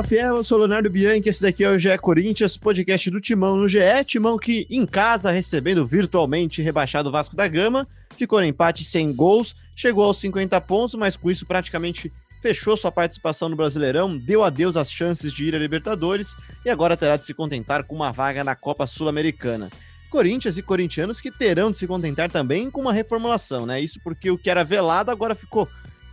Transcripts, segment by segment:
Fala Fiel, eu sou o Leonardo Bianchi, esse daqui é o GE Corinthians, podcast do Timão no GE, Timão que em casa recebendo virtualmente rebaixado Vasco da Gama, ficou no empate sem gols, chegou aos 50 pontos, mas com isso praticamente fechou sua participação no Brasileirão, deu adeus às chances de ir à Libertadores e agora terá de se contentar com uma vaga na Copa Sul-Americana. Corinthians e corintianos que terão de se contentar também com uma reformulação, né? Isso porque o que era velado agora ficou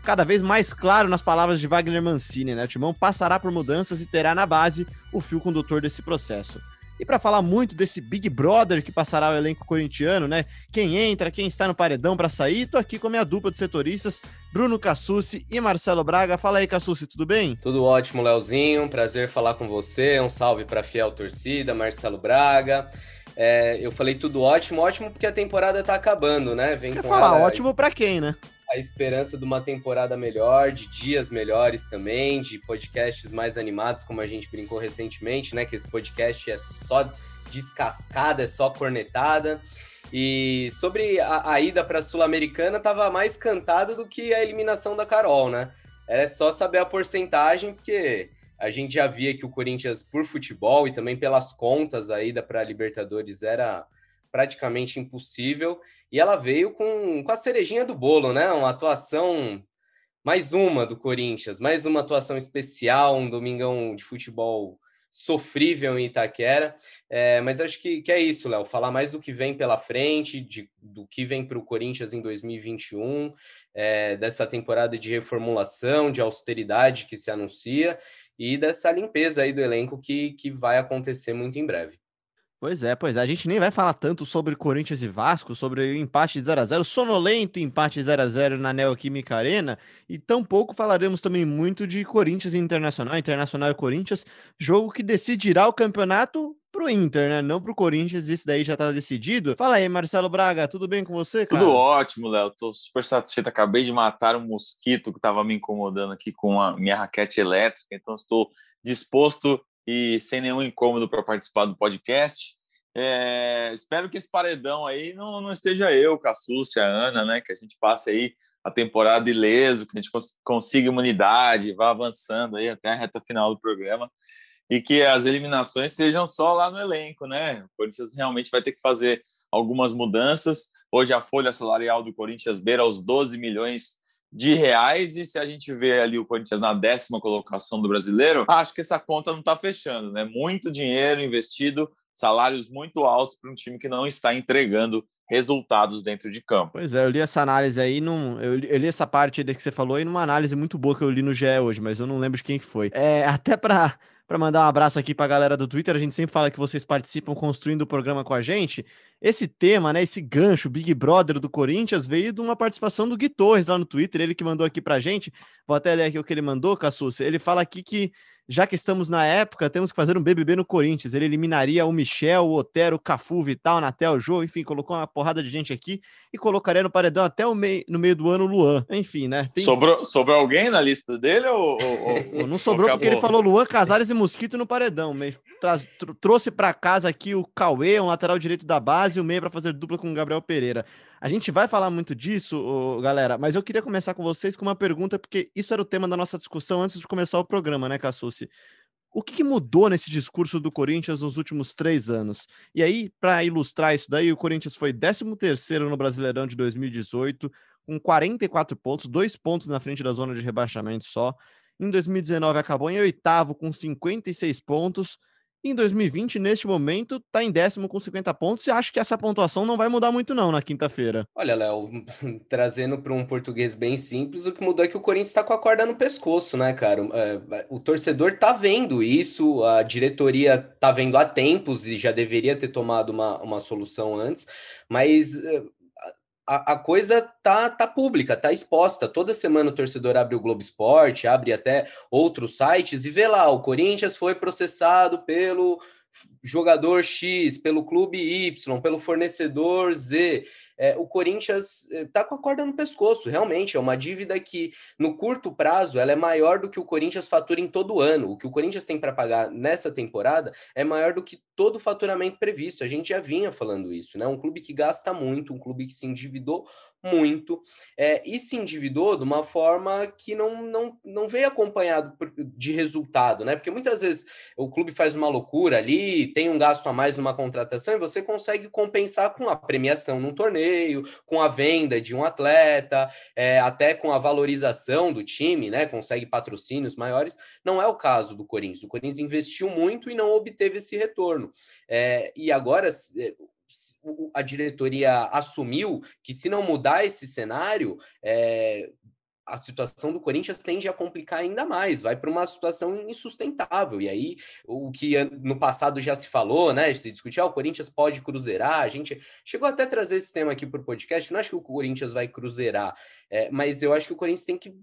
cada vez mais claro nas palavras de Wagner Mancini, né? O Timão passará por mudanças e terá na base o fio condutor desse processo. E para falar muito desse Big Brother que passará o elenco corintiano, né? Quem entra, quem está no paredão para sair, tô aqui com a minha dupla de setoristas, Bruno Cassucci e Marcelo Braga. Fala aí, Cassucci, tudo bem? Tudo ótimo, Leozinho. Prazer falar com você. Um salve para fiel torcida, Marcelo Braga. É, eu falei tudo ótimo, ótimo porque a temporada tá acabando, né? Vem Você quer falar ótimo para quem, né? A esperança de uma temporada melhor, de dias melhores também, de podcasts mais animados, como a gente brincou recentemente, né? Que esse podcast é só descascada, é só cornetada. E sobre a, a ida para a Sul-Americana, estava mais cantado do que a eliminação da Carol, né? Era só saber a porcentagem, porque a gente já via que o Corinthians, por futebol e também pelas contas, a ida para a Libertadores era praticamente impossível. E ela veio com, com a cerejinha do bolo, né? Uma atuação, mais uma do Corinthians, mais uma atuação especial, um domingão de futebol sofrível em Itaquera. É, mas acho que, que é isso, Léo. Falar mais do que vem pela frente, de, do que vem para o Corinthians em 2021, é, dessa temporada de reformulação, de austeridade que se anuncia e dessa limpeza aí do elenco que, que vai acontecer muito em breve. Pois é, pois é. A gente nem vai falar tanto sobre Corinthians e Vasco, sobre o empate 0 a 0 sonolento empate 0 a 0 na Neoquímica Arena, e tampouco falaremos também muito de Corinthians e Internacional, Internacional e Corinthians, jogo que decidirá o campeonato pro Inter, né? Não pro Corinthians, isso daí já tá decidido. Fala aí, Marcelo Braga, tudo bem com você, cara? Tudo ótimo, Léo. Tô super satisfeito. Acabei de matar um mosquito que tava me incomodando aqui com a minha raquete elétrica, então estou disposto e sem nenhum incômodo para participar do podcast. É, espero que esse paredão aí não, não esteja eu, Cassúcia, a Ana, né? Que a gente passe aí a temporada ileso, que a gente cons consiga imunidade, vá avançando aí até a reta final do programa e que as eliminações sejam só lá no elenco, né? O Corinthians realmente vai ter que fazer algumas mudanças. Hoje a folha salarial do Corinthians beira os 12 milhões de reais e se a gente vê ali o Corinthians na décima colocação do brasileiro, acho que essa conta não está fechando, né? Muito dinheiro investido, salários muito altos para um time que não está entregando resultados dentro de campo. Pois é, eu li essa análise aí, num, eu, li, eu li essa parte que você falou aí numa análise muito boa que eu li no GE hoje, mas eu não lembro de quem que foi. É, até para para mandar um abraço aqui para a galera do Twitter. A gente sempre fala que vocês participam construindo o programa com a gente. Esse tema, né, esse gancho Big Brother do Corinthians veio de uma participação do Gui Torres lá no Twitter, ele que mandou aqui para a gente. Vou até ler aqui o que ele mandou, Cassus. Ele fala aqui que já que estamos na época, temos que fazer um BBB no Corinthians. Ele eliminaria o Michel, o Otero, o Cafu, o Vital, Natel, o Jô, enfim, colocou uma porrada de gente aqui e colocaria no paredão até o meio, no meio do ano o Luan. Enfim, né? Tem... Sobrou, sobrou alguém na lista dele ou, ou, não sobrou porque ele falou Luan, Casares e Mosquito no paredão. Mas tr trouxe para casa aqui o Cauê, um lateral direito da base, e o meio para fazer dupla com o Gabriel Pereira. A gente vai falar muito disso, galera, mas eu queria começar com vocês com uma pergunta, porque isso era o tema da nossa discussão antes de começar o programa, né, Cassucci? O que, que, mudou nesse discurso do Corinthians nos últimos três anos? E aí, para ilustrar isso daí, o Corinthians foi 13 no Brasileirão de 2018, com 44 pontos, dois pontos na frente da zona de rebaixamento só. Em 2019 acabou em oitavo com 56 pontos em 2020, neste momento, está em décimo com 50 pontos e acho que essa pontuação não vai mudar muito não na quinta-feira. Olha, Léo, trazendo para um português bem simples, o que mudou é que o Corinthians está com a corda no pescoço, né, cara? É, o torcedor tá vendo isso, a diretoria tá vendo há tempos e já deveria ter tomado uma, uma solução antes, mas é, a, a, coisa tá, tá pública, tá exposta. Toda semana o torcedor abre o Globo Esporte, abre até outros sites e vê lá, o Corinthians foi processado pelo jogador X, pelo clube Y, pelo fornecedor Z é, o Corinthians está eh, com a corda no pescoço, realmente. É uma dívida que, no curto prazo, ela é maior do que o Corinthians fatura em todo ano. O que o Corinthians tem para pagar nessa temporada é maior do que todo o faturamento previsto. A gente já vinha falando isso, né? Um clube que gasta muito, um clube que se endividou muito, é, e se endividou de uma forma que não, não, não veio acompanhado de resultado, né? Porque muitas vezes o clube faz uma loucura ali, tem um gasto a mais numa contratação e você consegue compensar com a premiação num torneio, com a venda de um atleta, é, até com a valorização do time, né? Consegue patrocínios maiores. Não é o caso do Corinthians. O Corinthians investiu muito e não obteve esse retorno. É, e agora a diretoria assumiu que se não mudar esse cenário, é, a situação do Corinthians tende a complicar ainda mais, vai para uma situação insustentável. E aí, o que no passado já se falou, né? Se discutiu, ah, o Corinthians pode cruzeirar. A gente chegou até a trazer esse tema aqui para o podcast. Não acho que o Corinthians vai cruzeirar, é, mas eu acho que o Corinthians tem que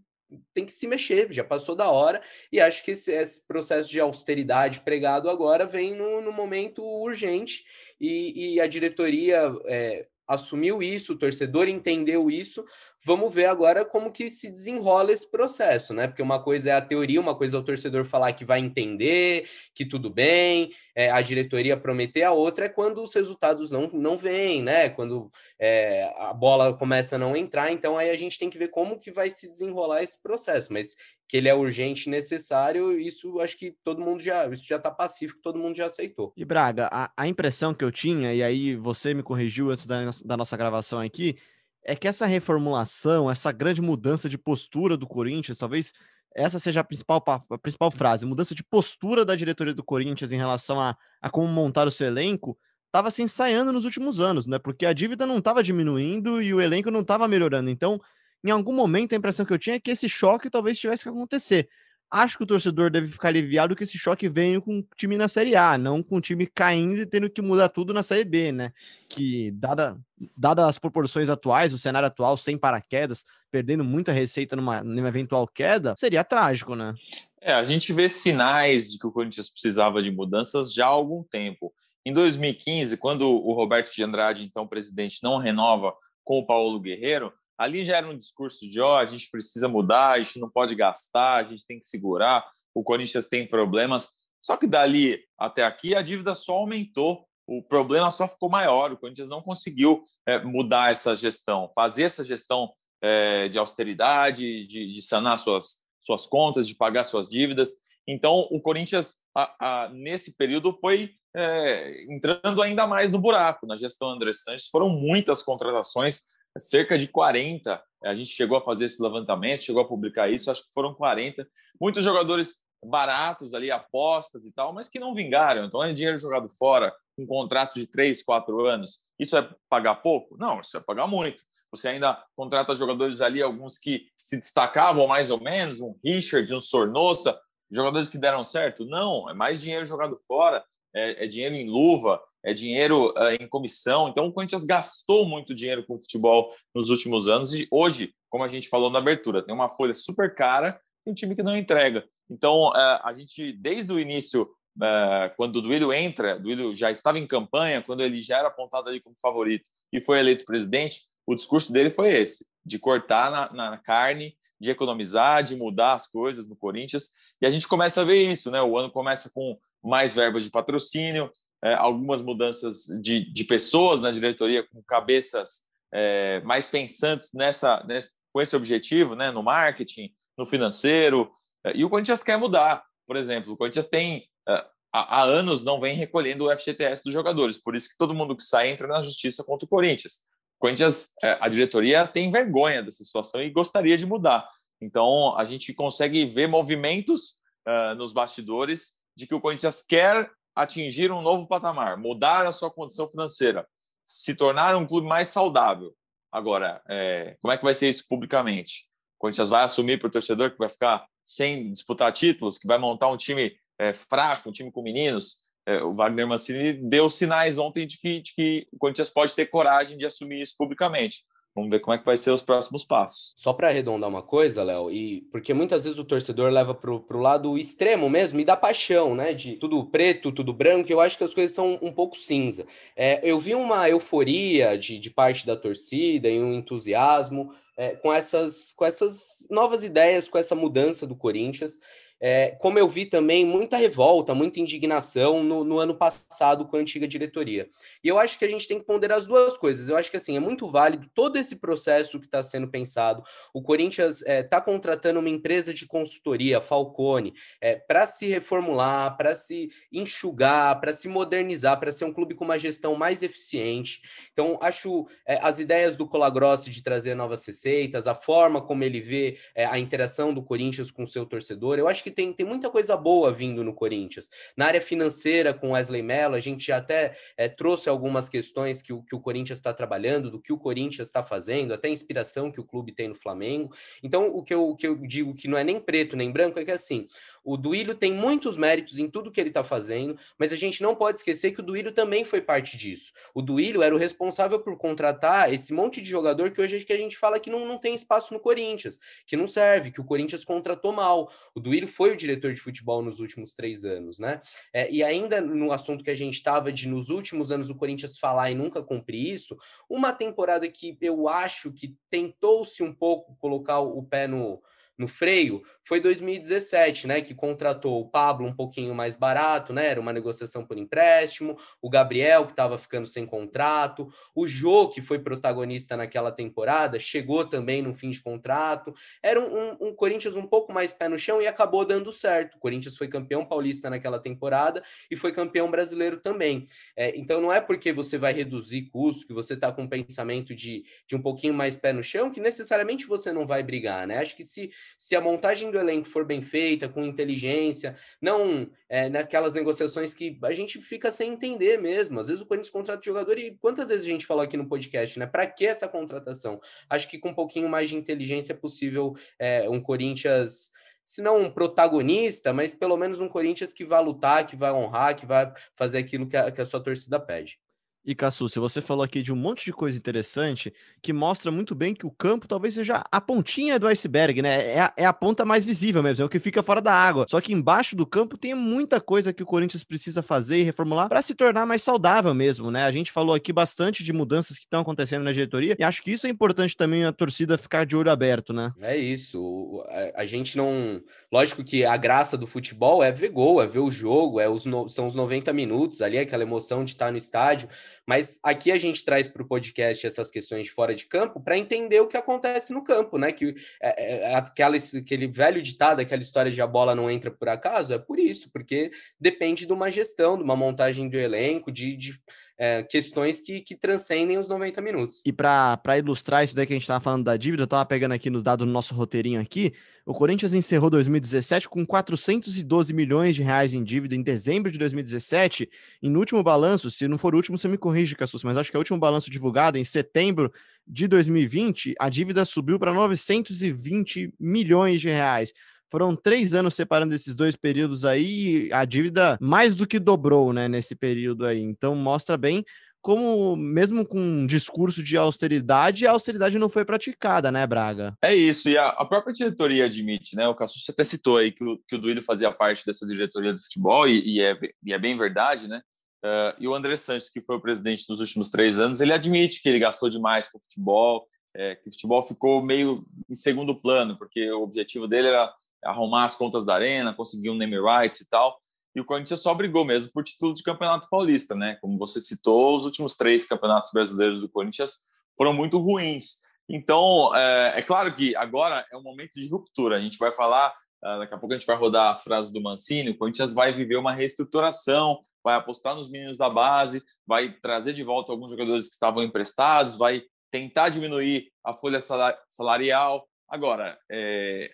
tem que se mexer, já passou da hora, e acho que esse, esse processo de austeridade pregado agora vem no, no momento urgente, e, e a diretoria é, assumiu isso, o torcedor entendeu isso. Vamos ver agora como que se desenrola esse processo, né? Porque uma coisa é a teoria, uma coisa é o torcedor falar que vai entender, que tudo bem, é, a diretoria prometer, a outra é quando os resultados não, não vêm, né? Quando é, a bola começa a não entrar, então aí a gente tem que ver como que vai se desenrolar esse processo, mas que ele é urgente e necessário, isso acho que todo mundo já, isso já está pacífico, todo mundo já aceitou. E Braga, a, a impressão que eu tinha, e aí você me corrigiu antes da, da nossa gravação aqui, é que essa reformulação, essa grande mudança de postura do Corinthians, talvez essa seja a principal, a principal frase, mudança de postura da diretoria do Corinthians em relação a, a como montar o seu elenco, estava se ensaiando nos últimos anos, né? Porque a dívida não estava diminuindo e o elenco não estava melhorando. Então, em algum momento a impressão que eu tinha é que esse choque talvez tivesse que acontecer. Acho que o torcedor deve ficar aliviado que esse choque venha com o time na Série A, não com o time caindo e tendo que mudar tudo na Série B, né? Que, dada, dada as proporções atuais, o cenário atual, sem paraquedas, perdendo muita receita numa, numa eventual queda, seria trágico, né? É, a gente vê sinais de que o Corinthians precisava de mudanças já há algum tempo. Em 2015, quando o Roberto de Andrade, então presidente, não renova com o Paulo Guerreiro, Ali já era um discurso de, ó, oh, a gente precisa mudar, a gente não pode gastar, a gente tem que segurar, o Corinthians tem problemas. Só que dali até aqui a dívida só aumentou, o problema só ficou maior. O Corinthians não conseguiu é, mudar essa gestão, fazer essa gestão é, de austeridade, de, de, sanar suas, suas contas, de pagar suas dívidas. Então, o Corinthians, a, a, nesse período, foi é, entrando ainda mais no buraco na gestão André Sanches. Foram muitas contratações cerca de 40. A gente chegou a fazer esse levantamento, chegou a publicar isso, acho que foram 40. Muitos jogadores baratos ali, apostas e tal, mas que não vingaram. Então é dinheiro jogado fora, um contrato de 3, 4 anos. Isso é pagar pouco? Não, isso é pagar muito. Você ainda contrata jogadores ali, alguns que se destacavam mais ou menos, um Richard, um Sornosa, jogadores que deram certo? Não, é mais dinheiro jogado fora, é, é dinheiro em luva, é dinheiro uh, em comissão. Então, o Corinthians gastou muito dinheiro com o futebol nos últimos anos e hoje, como a gente falou na abertura, tem uma folha super cara e um time que não entrega. Então, uh, a gente, desde o início, uh, quando o Duílio entra, Duílio já estava em campanha, quando ele já era apontado ali como favorito e foi eleito presidente, o discurso dele foi esse, de cortar na, na carne, de economizar, de mudar as coisas no Corinthians. E a gente começa a ver isso, né? O ano começa com mais verbas de patrocínio, é, algumas mudanças de, de pessoas na diretoria com cabeças é, mais pensantes nessa, nessa, com esse objetivo, né, no marketing, no financeiro. É, e o Corinthians quer mudar. Por exemplo, o Corinthians tem é, há, anos não vem recolhendo o FGTS dos jogadores, por isso que todo mundo que sai entra na justiça contra o Corinthians. O Corinthians, é, a diretoria tem vergonha dessa situação e gostaria de mudar. Então, a gente consegue ver movimentos uh, nos bastidores de que o Corinthians quer atingir um novo patamar, mudar a sua condição financeira, se tornar um clube mais saudável. Agora, é, como é que vai ser isso publicamente? O Corinthians vai assumir para o torcedor que vai ficar sem disputar títulos, que vai montar um time é, fraco, um time com meninos? É, o Wagner Mancini deu sinais ontem de que, de que o Corinthians pode ter coragem de assumir isso publicamente. Vamos ver como é que vai ser os próximos passos. Só para arredondar uma coisa, Léo, e porque muitas vezes o torcedor leva para o lado extremo mesmo e da paixão, né? De tudo preto, tudo branco, eu acho que as coisas são um pouco cinza. É, eu vi uma euforia de, de parte da torcida e um entusiasmo é, com, essas, com essas novas ideias, com essa mudança do Corinthians. É, como eu vi também muita revolta, muita indignação no, no, ano passado com a antiga diretoria. E eu acho que a gente tem que ponderar as duas coisas. Eu acho que assim é muito válido todo esse processo que está sendo pensado. O Corinthians está é, tá contratando uma empresa de consultoria, Falcone, é, para se reformular, para se enxugar, para se modernizar, para ser um clube com uma gestão mais eficiente. Então, acho é, as ideias do Colagrossi de trazer novas receitas, a forma como ele vê é, a interação do Corinthians com o seu torcedor. Eu acho que tem, tem muita coisa boa vindo no Corinthians. Na área financeira, com Wesley Mello, a gente até é, trouxe algumas questões que o, que o Corinthians está trabalhando, do que o Corinthians está fazendo, até a inspiração que o clube tem no Flamengo. Então, o que, eu, o que eu digo que não é nem preto nem branco é que assim, o Duílio tem muitos méritos em tudo que ele está fazendo, mas a gente não pode esquecer que o Duílio também foi parte disso. O Duílio era o responsável por contratar esse monte de jogador que hoje que a gente fala que não, não tem espaço no Corinthians, que não serve, que o Corinthians contratou mal. O Duílio foi o diretor de futebol nos últimos três anos, né? É, e ainda no assunto que a gente estava de nos últimos anos o Corinthians falar e nunca cumprir isso, uma temporada que eu acho que tentou-se um pouco colocar o pé no no freio foi 2017, né? Que contratou o Pablo um pouquinho mais barato, né? Era uma negociação por empréstimo, o Gabriel, que estava ficando sem contrato, o Jô, que foi protagonista naquela temporada, chegou também no fim de contrato. Era um, um, um Corinthians um pouco mais pé no chão e acabou dando certo. O Corinthians foi campeão paulista naquela temporada e foi campeão brasileiro também. É, então não é porque você vai reduzir custo, que você está com um pensamento de, de um pouquinho mais pé no chão, que necessariamente você não vai brigar, né? Acho que se se a montagem do elenco for bem feita, com inteligência, não é, naquelas negociações que a gente fica sem entender mesmo. Às vezes o Corinthians contrata jogador e quantas vezes a gente falou aqui no podcast, né? Para que essa contratação? Acho que com um pouquinho mais de inteligência é possível é, um Corinthians se não um protagonista, mas pelo menos um Corinthians que vai lutar, que vai honrar, que vai fazer aquilo que a, que a sua torcida pede. E Cassu, se você falou aqui de um monte de coisa interessante que mostra muito bem que o campo talvez seja a pontinha do iceberg, né? É a, é a, ponta mais visível mesmo, é o que fica fora da água. Só que embaixo do campo tem muita coisa que o Corinthians precisa fazer e reformular para se tornar mais saudável mesmo, né? A gente falou aqui bastante de mudanças que estão acontecendo na diretoria e acho que isso é importante também a torcida ficar de olho aberto, né? É isso. A, gente não. Lógico que a graça do futebol é ver gol, é ver o jogo, é os no... são os 90 minutos ali, aquela emoção de estar no estádio. Mas aqui a gente traz para o podcast essas questões de fora de campo para entender o que acontece no campo, né? Que é, é, é, aquela, aquele velho ditado, aquela história de a bola não entra por acaso, é por isso, porque depende de uma gestão, de uma montagem do elenco, de, de é, questões que, que transcendem os 90 minutos. E para ilustrar isso daí que a gente estava falando da dívida, eu estava pegando aqui nos dados do nosso roteirinho aqui, o Corinthians encerrou 2017 com 412 milhões de reais em dívida em dezembro de 2017, e no último balanço, se não for o último, você me corrige, Cassus, mas acho que é o último balanço divulgado em setembro de 2020, a dívida subiu para 920 milhões de reais. Foram três anos separando esses dois períodos aí, a dívida mais do que dobrou, né, nesse período aí. Então mostra bem como, mesmo com um discurso de austeridade, a austeridade não foi praticada, né, Braga? É isso, e a, a própria diretoria admite, né? O Cassus até citou aí que o, que o Duílio fazia parte dessa diretoria do futebol, e, e, é, e é bem verdade, né? Uh, e o André Sanches, que foi o presidente nos últimos três anos, ele admite que ele gastou demais com o futebol, é, que o futebol ficou meio em segundo plano, porque o objetivo dele era arrumar as contas da arena, conseguir um name rights e tal. E o Corinthians só brigou mesmo por título de campeonato paulista, né? Como você citou, os últimos três campeonatos brasileiros do Corinthians foram muito ruins. Então, é, é claro que agora é um momento de ruptura. A gente vai falar, uh, daqui a pouco a gente vai rodar as frases do Mancini. O Corinthians vai viver uma reestruturação, vai apostar nos meninos da base, vai trazer de volta alguns jogadores que estavam emprestados, vai tentar diminuir a folha salarial. Agora, é,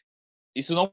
isso não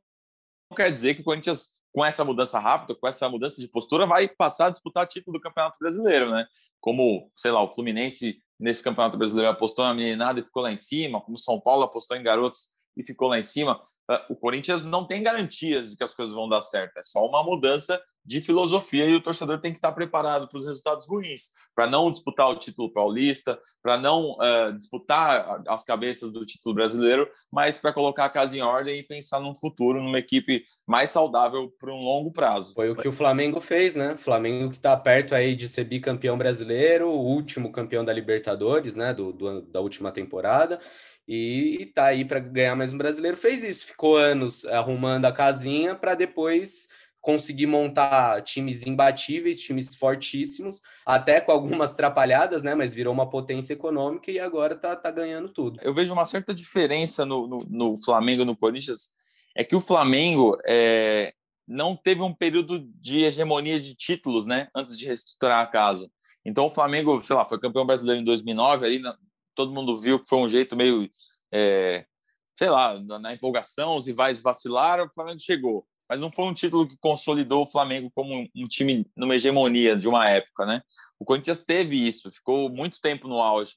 quer dizer que o Corinthians, com essa mudança rápida, com essa mudança de postura, vai passar a disputar título do Campeonato Brasileiro, né? Como, sei lá, o Fluminense nesse Campeonato Brasileiro apostou na meninada e ficou lá em cima, como o São Paulo apostou em garotos e ficou lá em cima. Ah, o Corinthians não tem garantias de que as coisas vão dar certo, é só uma mudança de filosofia e o torcedor tem que estar preparado para os resultados ruins, para não disputar o título paulista, para não uh, disputar as cabeças do título brasileiro, mas para colocar a casa em ordem e pensar num futuro, numa equipe mais saudável para um longo prazo. Foi o que o Flamengo fez, né? Flamengo que está perto aí de ser bicampeão brasileiro, o último campeão da Libertadores, né? Do, do da última temporada e, e tá aí para ganhar mais um brasileiro. Fez isso, ficou anos arrumando a casinha para depois conseguir montar times imbatíveis, times fortíssimos, até com algumas trapalhadas, né? Mas virou uma potência econômica e agora tá, tá ganhando tudo. Eu vejo uma certa diferença no, no, no Flamengo no Corinthians, é que o Flamengo é, não teve um período de hegemonia de títulos, né? Antes de reestruturar a casa. Então o Flamengo, sei lá, foi campeão brasileiro em 2009, ali todo mundo viu que foi um jeito meio, é, sei lá, na empolgação, os rivais vacilaram, o Flamengo chegou mas não foi um título que consolidou o Flamengo como um, time numa hegemonia de uma época, né? O Corinthians teve isso, ficou muito tempo no auge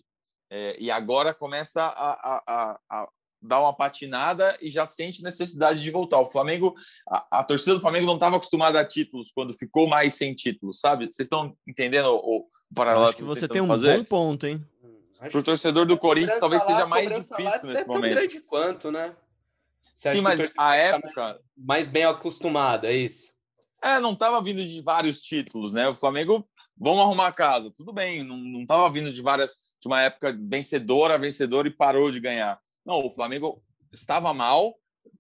é, e agora começa a, a, a, a, dar uma patinada e já sente necessidade de voltar. O Flamengo, a, torcida do Flamengo não estava acostumada a títulos quando ficou mais sem títulos, sabe? Vocês estão entendendo o, o paralelo? Acho que você tem um fazer? bom ponto, hein? Para o torcedor do Corinthians, talvez seja mais difícil nesse momento. É tão grande quanto, né? Você Sim, mas a época. Mais, mais, bem acostumado, é isso? É, não estava vindo de vários títulos, né? O Flamengo, vamos arrumar a casa, tudo bem, não estava vindo de várias, de uma época vencedora, vencedora e parou de ganhar. Não, o Flamengo estava mal,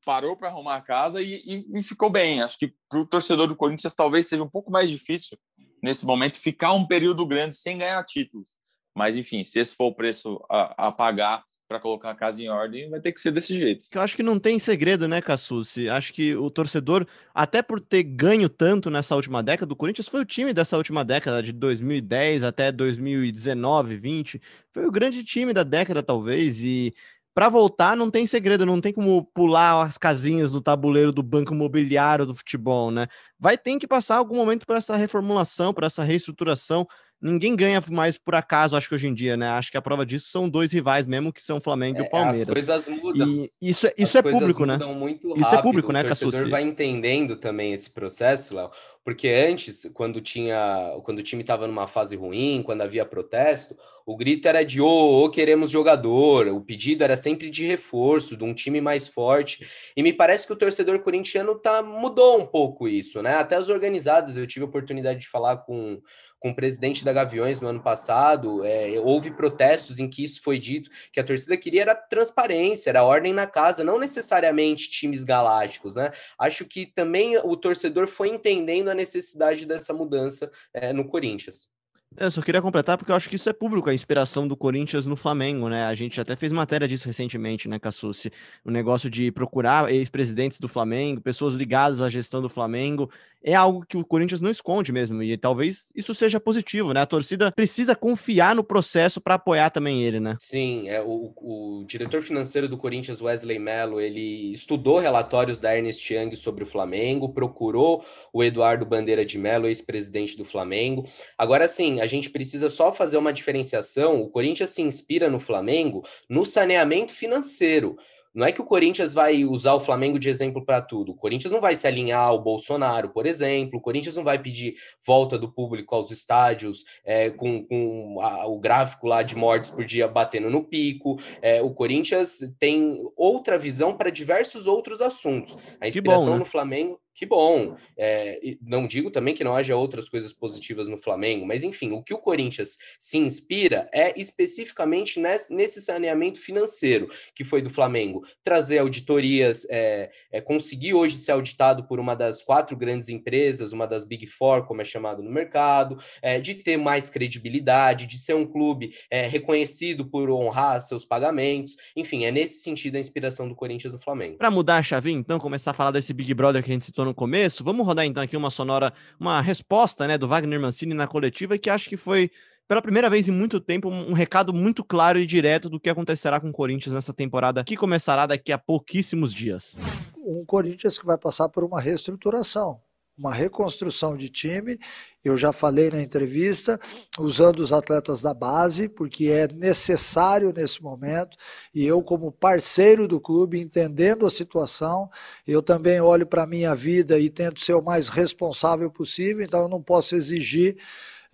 parou para arrumar a casa e, e, e, ficou bem. Acho que para o torcedor do Corinthians talvez seja um pouco mais difícil nesse momento ficar um período grande sem ganhar títulos. Mas enfim, se esse for o preço a, a pagar para colocar a casa em ordem, vai ter que ser desse jeito. Eu acho que não tem segredo, né, Cassucci? Acho que o torcedor, até por ter ganho tanto nessa última década, o Corinthians foi o time dessa última década, de 2010 até 2019, 20, foi o grande time da década, talvez, e para voltar não tem segredo, não tem como pular as casinhas no tabuleiro do banco imobiliário do futebol, né? Vai ter que passar algum momento por essa reformulação, por essa reestruturação ninguém ganha mais por acaso, acho que hoje em dia, né? Acho que a prova disso são dois rivais mesmo, que são o Flamengo é, e o Palmeiras. As coisas mudam. E isso é, isso é público, né? Muito isso é público, né, Cassucci? O torcedor vai entendendo também esse processo, Léo. Porque antes, quando tinha, quando o time estava numa fase ruim, quando havia protesto, o grito era de ô, oh, oh, queremos jogador, o pedido era sempre de reforço, de um time mais forte. E me parece que o torcedor corintiano tá mudou um pouco isso, né? Até as organizadas, eu tive a oportunidade de falar com com o presidente da Gaviões no ano passado, é, houve protestos em que isso foi dito, que a torcida queria era transparência, era ordem na casa, não necessariamente times galácticos, né? Acho que também o torcedor foi entendendo a necessidade dessa mudança é, no Corinthians. Eu só queria completar porque eu acho que isso é público, a inspiração do Corinthians no Flamengo, né? A gente até fez matéria disso recentemente, né, Cassucci? O negócio de procurar ex-presidentes do Flamengo, pessoas ligadas à gestão do Flamengo, é algo que o Corinthians não esconde mesmo, e talvez isso seja positivo, né? A torcida precisa confiar no processo para apoiar também ele, né? Sim, é, o, o diretor financeiro do Corinthians, Wesley Mello, ele estudou relatórios da Ernest Young sobre o Flamengo, procurou o Eduardo Bandeira de Mello, ex-presidente do Flamengo. Agora sim, a gente precisa só fazer uma diferenciação. O Corinthians se inspira no Flamengo no saneamento financeiro. Não é que o Corinthians vai usar o Flamengo de exemplo para tudo. O Corinthians não vai se alinhar ao Bolsonaro, por exemplo. O Corinthians não vai pedir volta do público aos estádios é, com, com a, o gráfico lá de mortes por dia batendo no pico. É, o Corinthians tem outra visão para diversos outros assuntos. A inspiração bom, né? no Flamengo que bom. É, não digo também que não haja outras coisas positivas no Flamengo, mas enfim, o que o Corinthians se inspira é especificamente nesse, saneamento financeiro que foi do Flamengo. Trazer auditorias, é, é, conseguir hoje ser auditado por uma das quatro grandes empresas, uma das Big Four, como é chamado no mercado, é, de ter mais credibilidade, de ser um clube é, reconhecido por honrar seus pagamentos. Enfim, é nesse sentido a inspiração do Corinthians no Flamengo. Para mudar a chavinha, então, começar a falar desse Big Brother que a gente citou no começo, vamos rodar então aqui uma sonora, uma resposta né, do Wagner Mancini na coletiva, que acho que foi, pela primeira vez em muito tempo, um recado muito claro e direto do que acontecerá com o Corinthians nessa temporada, que começará daqui a pouquíssimos dias. Um Corinthians que vai passar por uma reestruturação uma reconstrução de time. Eu já falei na entrevista, usando os atletas da base, porque é necessário nesse momento. E eu, como parceiro do clube, entendendo a situação, eu também olho para a minha vida e tento ser o mais responsável possível. Então, eu não posso exigir.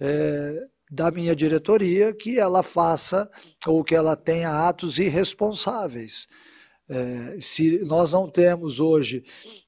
É, da minha diretoria que ela faça ou que ela tenha atos irresponsáveis. É, se nós não temos hoje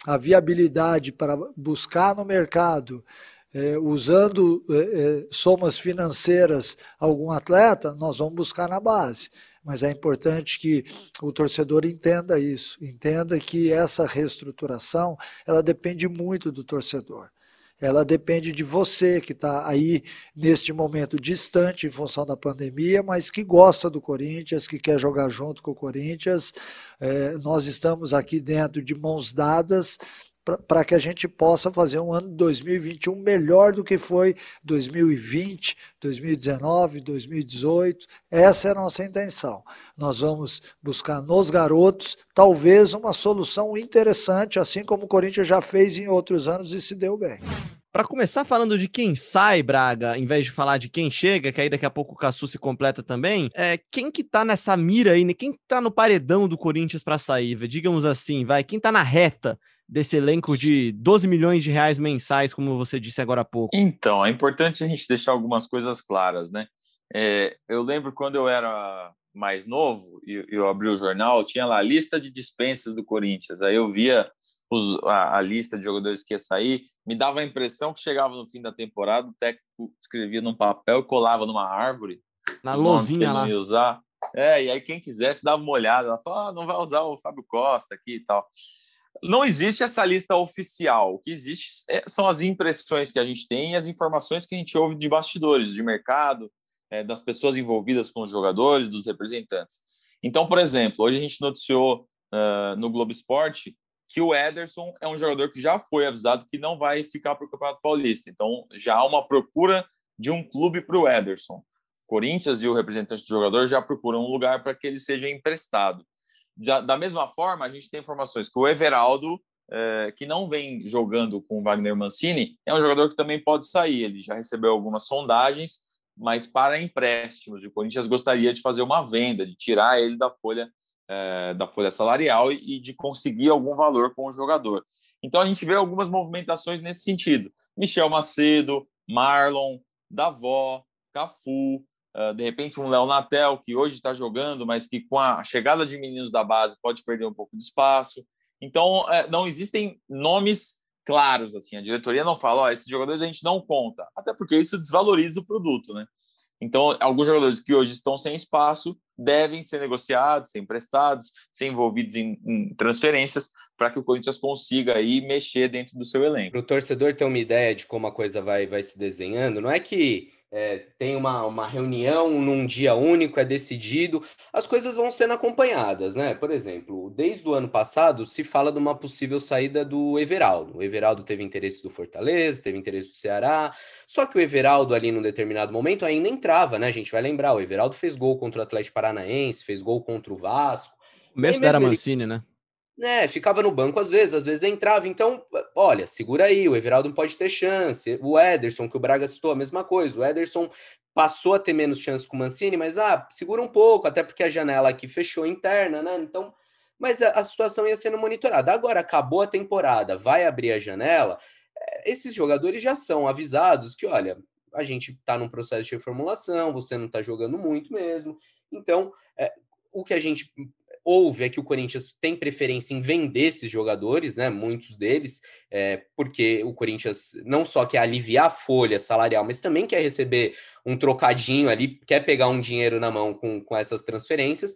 a viabilidade para buscar no mercado, é, usando é, é somas financeiras, algum atleta, nós vamos buscar na base. mas é importante que o torcedor entenda isso, entenda que essa reestruturação ela depende muito do torcedor. Ela depende de você que está aí neste momento distante em função da pandemia, mas que gosta do Corinthians, que quer jogar junto com o Corinthians. É, nós estamos aqui dentro de mãos dadas para que a gente possa fazer um ano de 2021 melhor do que foi 2020, 2019, 2018. Essa é a nossa intenção. Nós vamos buscar nos garotos talvez uma solução interessante, assim como o Corinthians já fez em outros anos e se deu bem. Para começar falando de quem sai, Braga, em vez de falar de quem chega, que aí daqui a pouco o Cassu se completa também, é quem que tá nessa mira aí, né? quem que tá no paredão do Corinthians para sair, digamos assim, vai, quem tá na reta desse elenco de 12 milhões de reais mensais, como você disse agora há pouco? Então, é importante a gente deixar algumas coisas claras, né? É, eu lembro quando eu era mais novo e eu, eu abri o jornal, tinha lá a lista de dispensas do Corinthians. Aí eu via os, a, a, lista de jogadores que ia sair, me dava a impressão que chegava no fim da temporada, o técnico escrevia num papel e colava numa árvore. Na lozinha lá. Ia usar. É, e aí quem quisesse dava uma olhada, ela falou, ah, não vai usar o Fábio Costa aqui e tal. Não existe essa lista oficial. O que existe é, são as impressões que a gente tem e as informações que a gente ouve de bastidores, de mercado, é, das pessoas envolvidas com os jogadores, dos representantes. Então, por exemplo, hoje a gente noticiou uh, no Globo Esporte que o Ederson é um jogador que já foi avisado que não vai ficar para o Campeonato Paulista. Então, já há uma procura de um clube para o Ederson. Corinthians e o representante do jogador já procuram um lugar para que ele seja emprestado. Da mesma forma, a gente tem informações que o Everaldo, é, que não vem jogando com o Wagner Mancini, é um jogador que também pode sair. Ele já recebeu algumas sondagens, mas para empréstimos. O Corinthians gostaria de fazer uma venda, de tirar ele da folha é, da folha salarial e, e, de conseguir algum valor com o jogador. Então a gente vê algumas movimentações nesse sentido. Michel Macedo, Marlon, Davó, Cafu, de repente um Léo Natel, que hoje está jogando, mas que com a chegada de meninos da base pode perder um pouco de espaço. Então é, não existem nomes claros assim. A diretoria não fala, ó, esses jogadores a gente não conta, até porque isso desvaloriza o produto, né? Então, alguns jogadores que hoje estão sem espaço devem ser negociados, ser emprestados, ser envolvidos em, em transferências para que o Corinthians consiga aí mexer dentro do seu elenco. Para o torcedor ter uma ideia de como a coisa vai, vai se desenhando, não é que é, tem uma, uma reunião num dia único, é decidido, as coisas vão sendo acompanhadas, né? Por exemplo, desde o ano passado se fala de uma possível saída do Everaldo. O Everaldo teve interesse do Fortaleza, teve interesse do Ceará, só que o Everaldo ali num determinado momento ainda entrava, né? A gente vai lembrar, o Everaldo fez gol contra o Atlético Paranaense, fez gol contra o Vasco. Mesmo, mesmo era Mancini, né? Né, ficava no banco às vezes, às vezes entrava. Então, olha, segura aí, o Everaldo não pode ter chance. O Ederson, que o Braga citou, a mesma coisa. O Ederson passou a ter menos chance com o Mancini, mas ah, segura um pouco, até porque a janela aqui fechou interna, né? Então, mas a, a situação ia sendo monitorada. Agora acabou a temporada, vai abrir a janela. Eh, esses jogadores já são avisados que, olha, a gente está num processo de reformulação, você não está jogando muito mesmo. Então, é, o que a gente houve é que o Corinthians tem preferência em vender esses jogadores, né? Muitos deles, é, porque o Corinthians não só quer aliviar a folha salarial, mas também quer receber um trocadinho ali, quer pegar um dinheiro na mão com, com essas transferências.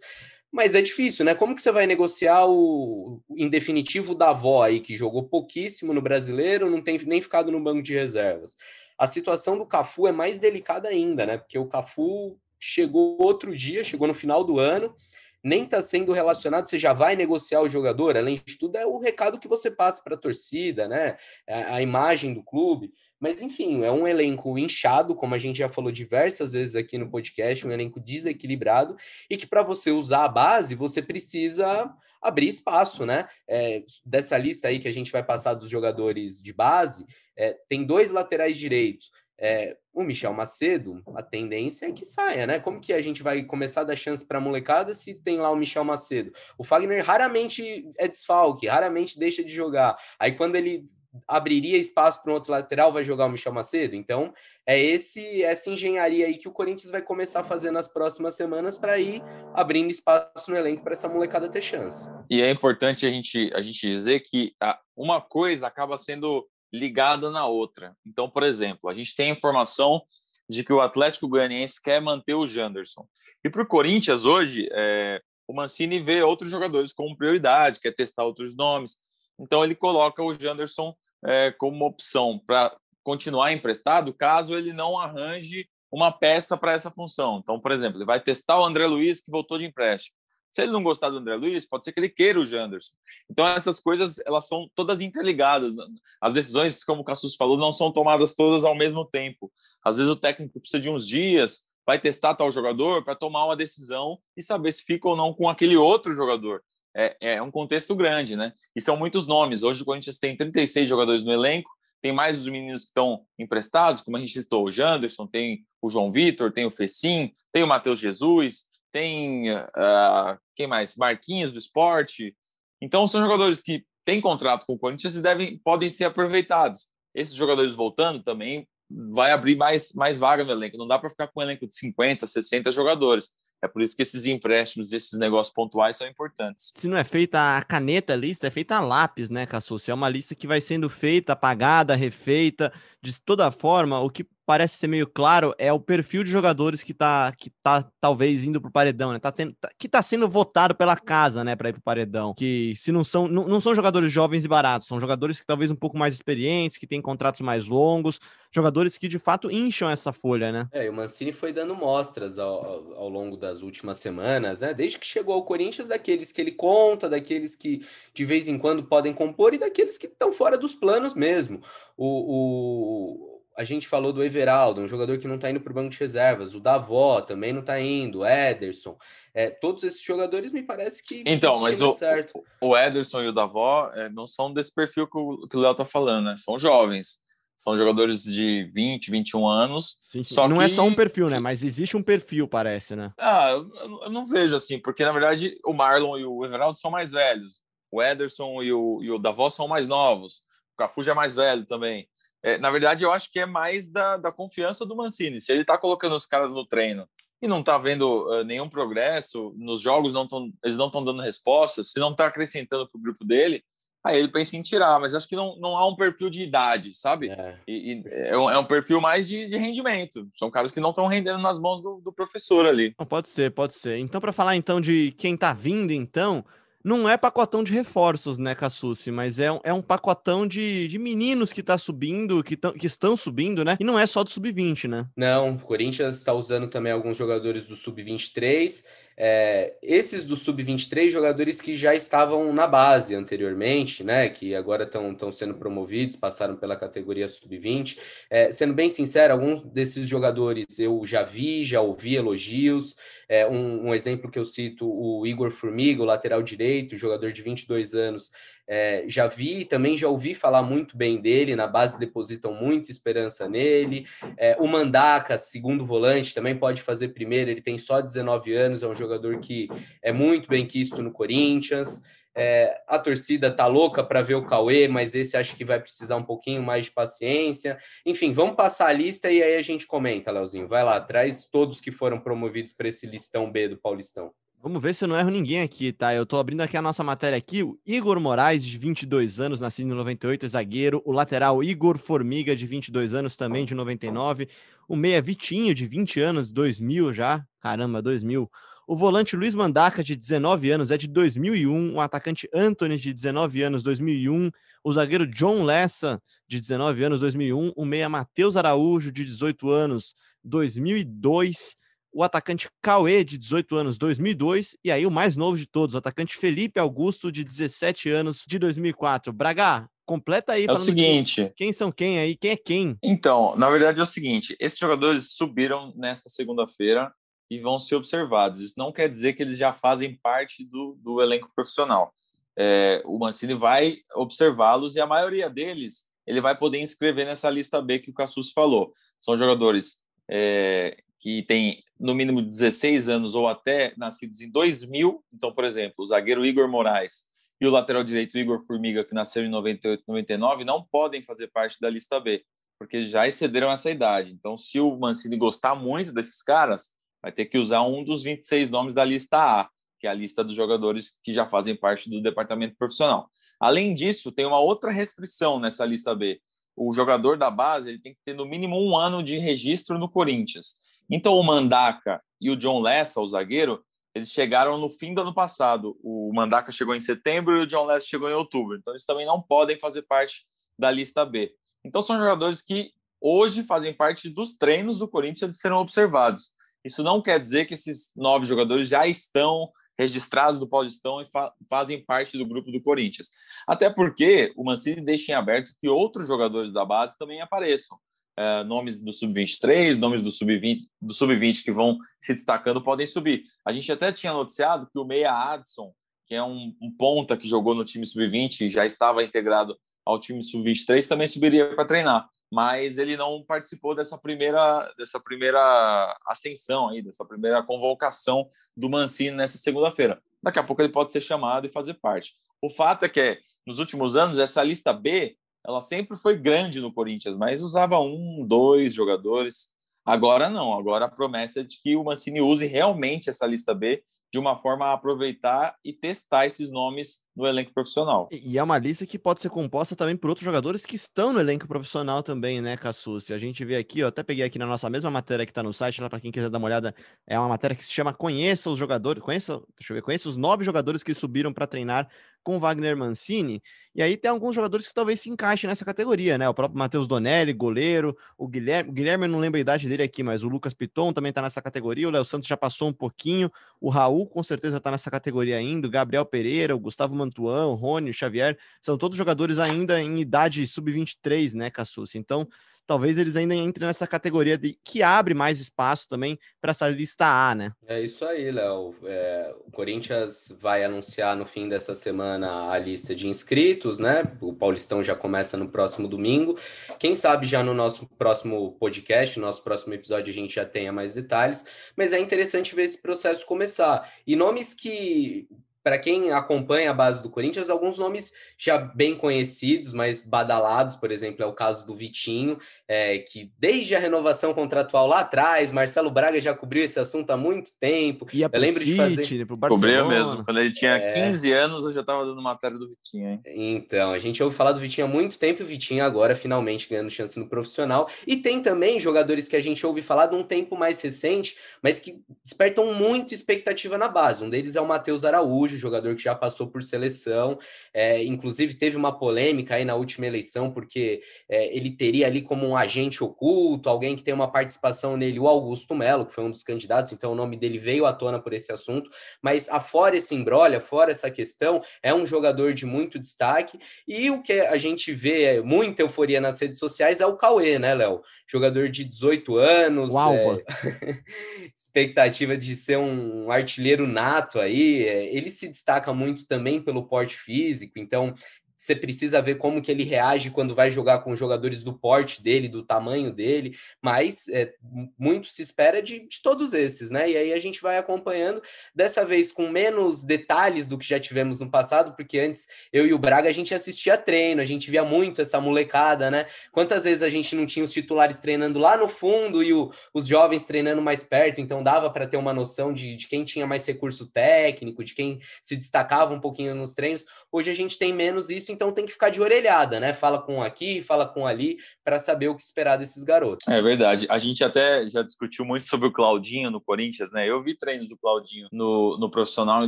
Mas é difícil, né? Como que você vai negociar o, em definitivo da avó aí, que jogou pouquíssimo no brasileiro, não tem nem ficado no banco de reservas? A situação do Cafu é mais delicada ainda, né? Porque o Cafu chegou outro dia, chegou no final do ano, nem está sendo relacionado, você já vai negociar o jogador, além de tudo, é o recado que você passa para a torcida, né? A, a, imagem do clube. Mas, enfim, é um elenco inchado, como a gente já falou diversas vezes aqui no podcast, um elenco desequilibrado, e que para você usar a base, você precisa abrir espaço, né? É, dessa lista aí que a gente vai passar dos jogadores de base, é, tem dois laterais direitos. É, o Michel Macedo, a tendência é que saia, né? Como que a gente vai começar a dar chance para a molecada se tem lá o Michel Macedo? O Fagner raramente é desfalque, raramente deixa de jogar. Aí quando ele abriria espaço para um outro lateral, vai jogar o Michel Macedo. Então, é esse essa engenharia aí que o Corinthians vai começar a fazer nas próximas semanas para ir abrindo espaço no elenco para essa molecada ter chance. E é importante a gente, a gente dizer que uma coisa acaba sendo ligada na outra. Então, por exemplo, a gente tem informação de que o Atlético Goianiense quer manter o Janderson. E para o Corinthians hoje, é, o Mancini vê outros jogadores como prioridade, quer testar outros nomes. Então ele coloca o Janderson é, como uma opção para continuar emprestado, caso ele não arranje uma peça para essa função. Então, por exemplo, ele vai testar o André Luiz, que voltou de empréstimo. Se ele não gostar do André Luiz, pode ser que ele queira o Janderson. Então, essas coisas, elas são todas interligadas. As decisões, como o Cassus falou, não são tomadas todas ao mesmo tempo. Às vezes o técnico precisa de uns dias, vai testar tal jogador para tomar uma decisão e saber se fica ou não com aquele outro jogador. É, é um contexto grande, né? E são muitos nomes. Hoje o Corinthians tem 36 jogadores no elenco, tem mais os meninos que estão emprestados, como a gente citou, o Janderson, tem o João Vitor, tem o Fecim, tem o Matheus Jesus, tem uh, quem mais? Marquinhos do esporte. Então são jogadores que têm contrato com o Corinthians e devem, podem ser aproveitados. Esses jogadores voltando também vai abrir mais, mais vaga no elenco. Não dá para ficar com um elenco de 50, 60 jogadores. É por isso que esses empréstimos, esses negócios pontuais são importantes. Se não é feita a caneta a lista, é feita a lápis, né, Cassus? É uma lista que vai sendo feita, apagada, refeita, de toda forma, o que parece ser meio claro é o perfil de jogadores que tá, que tá talvez indo pro paredão, né? Tá sendo, tá, que tá sendo votado pela casa, né, para ir pro paredão. Que se não são, não, não, são jogadores jovens e baratos, são jogadores que talvez um pouco mais experientes, que têm contratos mais longos, jogadores que de fato incham essa folha, né? É, e o Mancini foi dando mostras ao, ao, ao longo das últimas semanas, né? Desde que chegou ao Corinthians, daqueles que ele conta, daqueles que de vez em quando podem compor e daqueles que estão fora dos planos mesmo. o, o a gente falou do Everaldo, um jogador que não está indo para o banco de reservas, o Davó também não está indo, o Ederson. É, todos esses jogadores me parece que. Então, mas o, certo. o Ederson e o Davó é, não são desse perfil que o, que o Léo está falando, né? São jovens. São jogadores de 20, 21 anos. Sim, sim. Só não é que... é só um perfil, né? Mas existe um perfil, parece, né? Ah, eu, eu não vejo assim, porque na verdade o Marlon e o Everaldo são mais velhos. O Ederson e o, e o Davó são mais novos. O Cafu já é mais velho também. É, na verdade, eu acho que é mais da, da confiança do Mancini. Se ele está colocando os caras no treino e não está vendo uh, nenhum progresso, nos jogos não tão, eles não estão dando respostas, se não está acrescentando para o grupo dele, aí ele pensa em tirar. Mas acho que não, não há um perfil de idade, sabe? É, e, e é, um, é, um, perfil mais de, de, rendimento. São caras que não estão rendendo nas mãos do, do professor ali. Pode ser, pode ser. Então, para falar então de quem está vindo, então, não é pacotão de reforços, né, Cassucci? Mas é, é um pacotão de, de meninos que tá subindo, que, tão, que estão subindo, né? E não é só do sub-20, né? Não, o Corinthians está usando também alguns jogadores do sub-23 é, esses do Sub-23, jogadores que já estavam na base anteriormente, né? Que agora estão sendo promovidos, passaram pela categoria Sub-20. É, sendo bem sincero, alguns desses jogadores eu já vi, já ouvi elogios. É, um, um, exemplo que eu cito, o Igor Formiga, o lateral direito, jogador de 22 anos, é, já vi também já ouvi falar muito bem dele, na base depositam muita esperança nele. É, o Mandaca, segundo volante, também pode fazer primeiro, ele tem só 19 anos, é um jogador que é muito bem quisto no Corinthians. É, a torcida tá louca para ver o Cauê, mas esse acho que vai precisar um pouquinho mais de paciência. Enfim, vamos passar a lista e aí a gente comenta, Leozinho. Vai lá, traz todos que foram promovidos para esse listão B do Paulistão. Vamos ver se eu não erro ninguém aqui, tá? Eu tô abrindo aqui a nossa matéria aqui. O Igor Moraes, de 22 anos, nascido em 98, é zagueiro. O lateral Igor Formiga, de 22 anos, também de 99. O meia Vitinho, de 20 anos, 2000 já. Caramba, 2000. O volante Luiz Mandaca, de 19 anos, é de 2001. O atacante Anthony, de 19 anos, 2001. O zagueiro John Lessa, de 19 anos, 2001. O meia Matheus Araújo, de 18 anos, 2002 o atacante Cauê, de 18 anos, 2002, e aí o mais novo de todos, o atacante Felipe Augusto, de 17 anos, de 2004. Braga, completa aí. É o seguinte. Quem são quem aí? Quem é quem? Então, na verdade é o seguinte: esses jogadores subiram nesta segunda-feira e vão ser observados. Isso não quer dizer que eles já fazem parte do, do elenco profissional. É, o Mancini vai observá-los e a maioria deles ele vai poder inscrever nessa lista B que o Cassus falou. São jogadores é, que tem no mínimo 16 anos ou até nascidos em 2000. Então, por exemplo, o zagueiro Igor Moraes e o lateral direito Igor Formiga, que nasceu em 98, 99, não podem fazer parte da lista B, porque já excederam essa idade. Então, se o Mancini gostar muito desses caras, vai ter que usar um dos 26 nomes da lista A, que é a lista dos jogadores que já fazem parte do departamento profissional. Além disso, tem uma outra restrição nessa lista B, o jogador da base ele tem que ter no mínimo um ano de registro no Corinthians. Então o Mandaca e o John Lessa, o zagueiro, eles chegaram no fim do ano passado. O Mandaca chegou em setembro e o John Lessa chegou em outubro. Então eles também não podem fazer parte da lista B. Então são jogadores que hoje fazem parte dos treinos do Corinthians e serão observados. Isso não quer dizer que esses nove jogadores já estão registrados do Paulistão e fa fazem parte do grupo do Corinthians. Até porque o Mancini deixa em aberto que outros jogadores da base também apareçam. É, nomes do sub-23, nomes do sub-20, do sub-20 que vão se destacando podem subir. A gente até tinha noticiado que o Meia Adson, que é um, um ponta que jogou no time sub-20 e já estava integrado ao time sub-23, também subiria para treinar mas ele não participou dessa primeira dessa primeira ascensão aí, dessa primeira convocação do Mancini nessa segunda-feira. Daqui a pouco ele pode ser chamado e fazer parte. O fato é que nos últimos anos essa lista B, ela sempre foi grande no Corinthians, mas usava um, dois jogadores. Agora não, agora a promessa é de que o Mancini use realmente essa lista B de uma forma a aproveitar e testar esses nomes no elenco profissional. E é uma lista que pode ser composta também por outros jogadores que estão no elenco profissional também, né, Se A gente vê aqui, eu até peguei aqui na nossa mesma matéria que está no site, lá para quem quiser dar uma olhada, é uma matéria que se chama Conheça os jogadores, conheça, deixa eu ver, conheça os nove jogadores que subiram para treinar com Wagner Mancini. E aí tem alguns jogadores que talvez se encaixem nessa categoria, né? O próprio Matheus Donelli, goleiro, o Guilherme, o Guilherme eu não lembro a idade dele aqui, mas o Lucas Piton também está nessa categoria, o Léo Santos já passou um pouquinho, o Raul com certeza está nessa categoria ainda, o Gabriel Pereira, o Gustavo Mantuan, Rony, Xavier, são todos jogadores ainda em idade sub-23, né, Cassus? Então, talvez eles ainda entrem nessa categoria de, que abre mais espaço também para essa lista A, né? É isso aí, Léo. É, o Corinthians vai anunciar no fim dessa semana a lista de inscritos, né? O Paulistão já começa no próximo domingo. Quem sabe já no nosso próximo podcast, no nosso próximo episódio, a gente já tenha mais detalhes, mas é interessante ver esse processo começar. E nomes que para quem acompanha a base do Corinthians, alguns nomes já bem conhecidos, mas badalados, por exemplo, é o caso do Vitinho, é, que desde a renovação contratual lá atrás, Marcelo Braga já cobriu esse assunto há muito tempo. Ia eu lembro City, de fazer. Cobriu mesmo. Quando ele tinha é... 15 anos, eu já estava dando matéria do Vitinho, hein? Então, a gente ouve falar do Vitinho há muito tempo e o Vitinho agora finalmente ganhando chance no profissional. E tem também jogadores que a gente ouve falar de um tempo mais recente, mas que despertam muita expectativa na base. Um deles é o Matheus Araújo jogador que já passou por seleção. É, inclusive, teve uma polêmica aí na última eleição, porque é, ele teria ali como um agente oculto, alguém que tem uma participação nele, o Augusto Melo, que foi um dos candidatos, então o nome dele veio à tona por esse assunto. Mas, afora esse embrolha, fora essa questão, é um jogador de muito destaque. E o que a gente vê é muita euforia nas redes sociais é o Cauê, né, Léo? Jogador de 18 anos, é... expectativa de ser um artilheiro nato aí. É, ele se destaca muito também pelo porte físico, então você precisa ver como que ele reage quando vai jogar com jogadores do porte dele, do tamanho dele, mas é, muito se espera de, de, todos esses, né? E aí a gente vai acompanhando, dessa vez com menos detalhes do que já tivemos no passado, porque antes eu e o Braga a gente assistia treino, a gente via muito essa molecada, né? Quantas vezes a gente não tinha os titulares treinando lá no fundo e o, os jovens treinando mais perto, então dava para ter uma noção de, de quem tinha mais recurso técnico, de quem se destacava um pouquinho nos treinos. Hoje a gente tem menos isso então tem que ficar de orelhada, né? Fala com aqui, fala com ali, para saber o que esperar desses garotos. É verdade. A gente até já discutiu muito sobre o Claudinho no Corinthians, né? Eu vi treinos do Claudinho no, no profissional em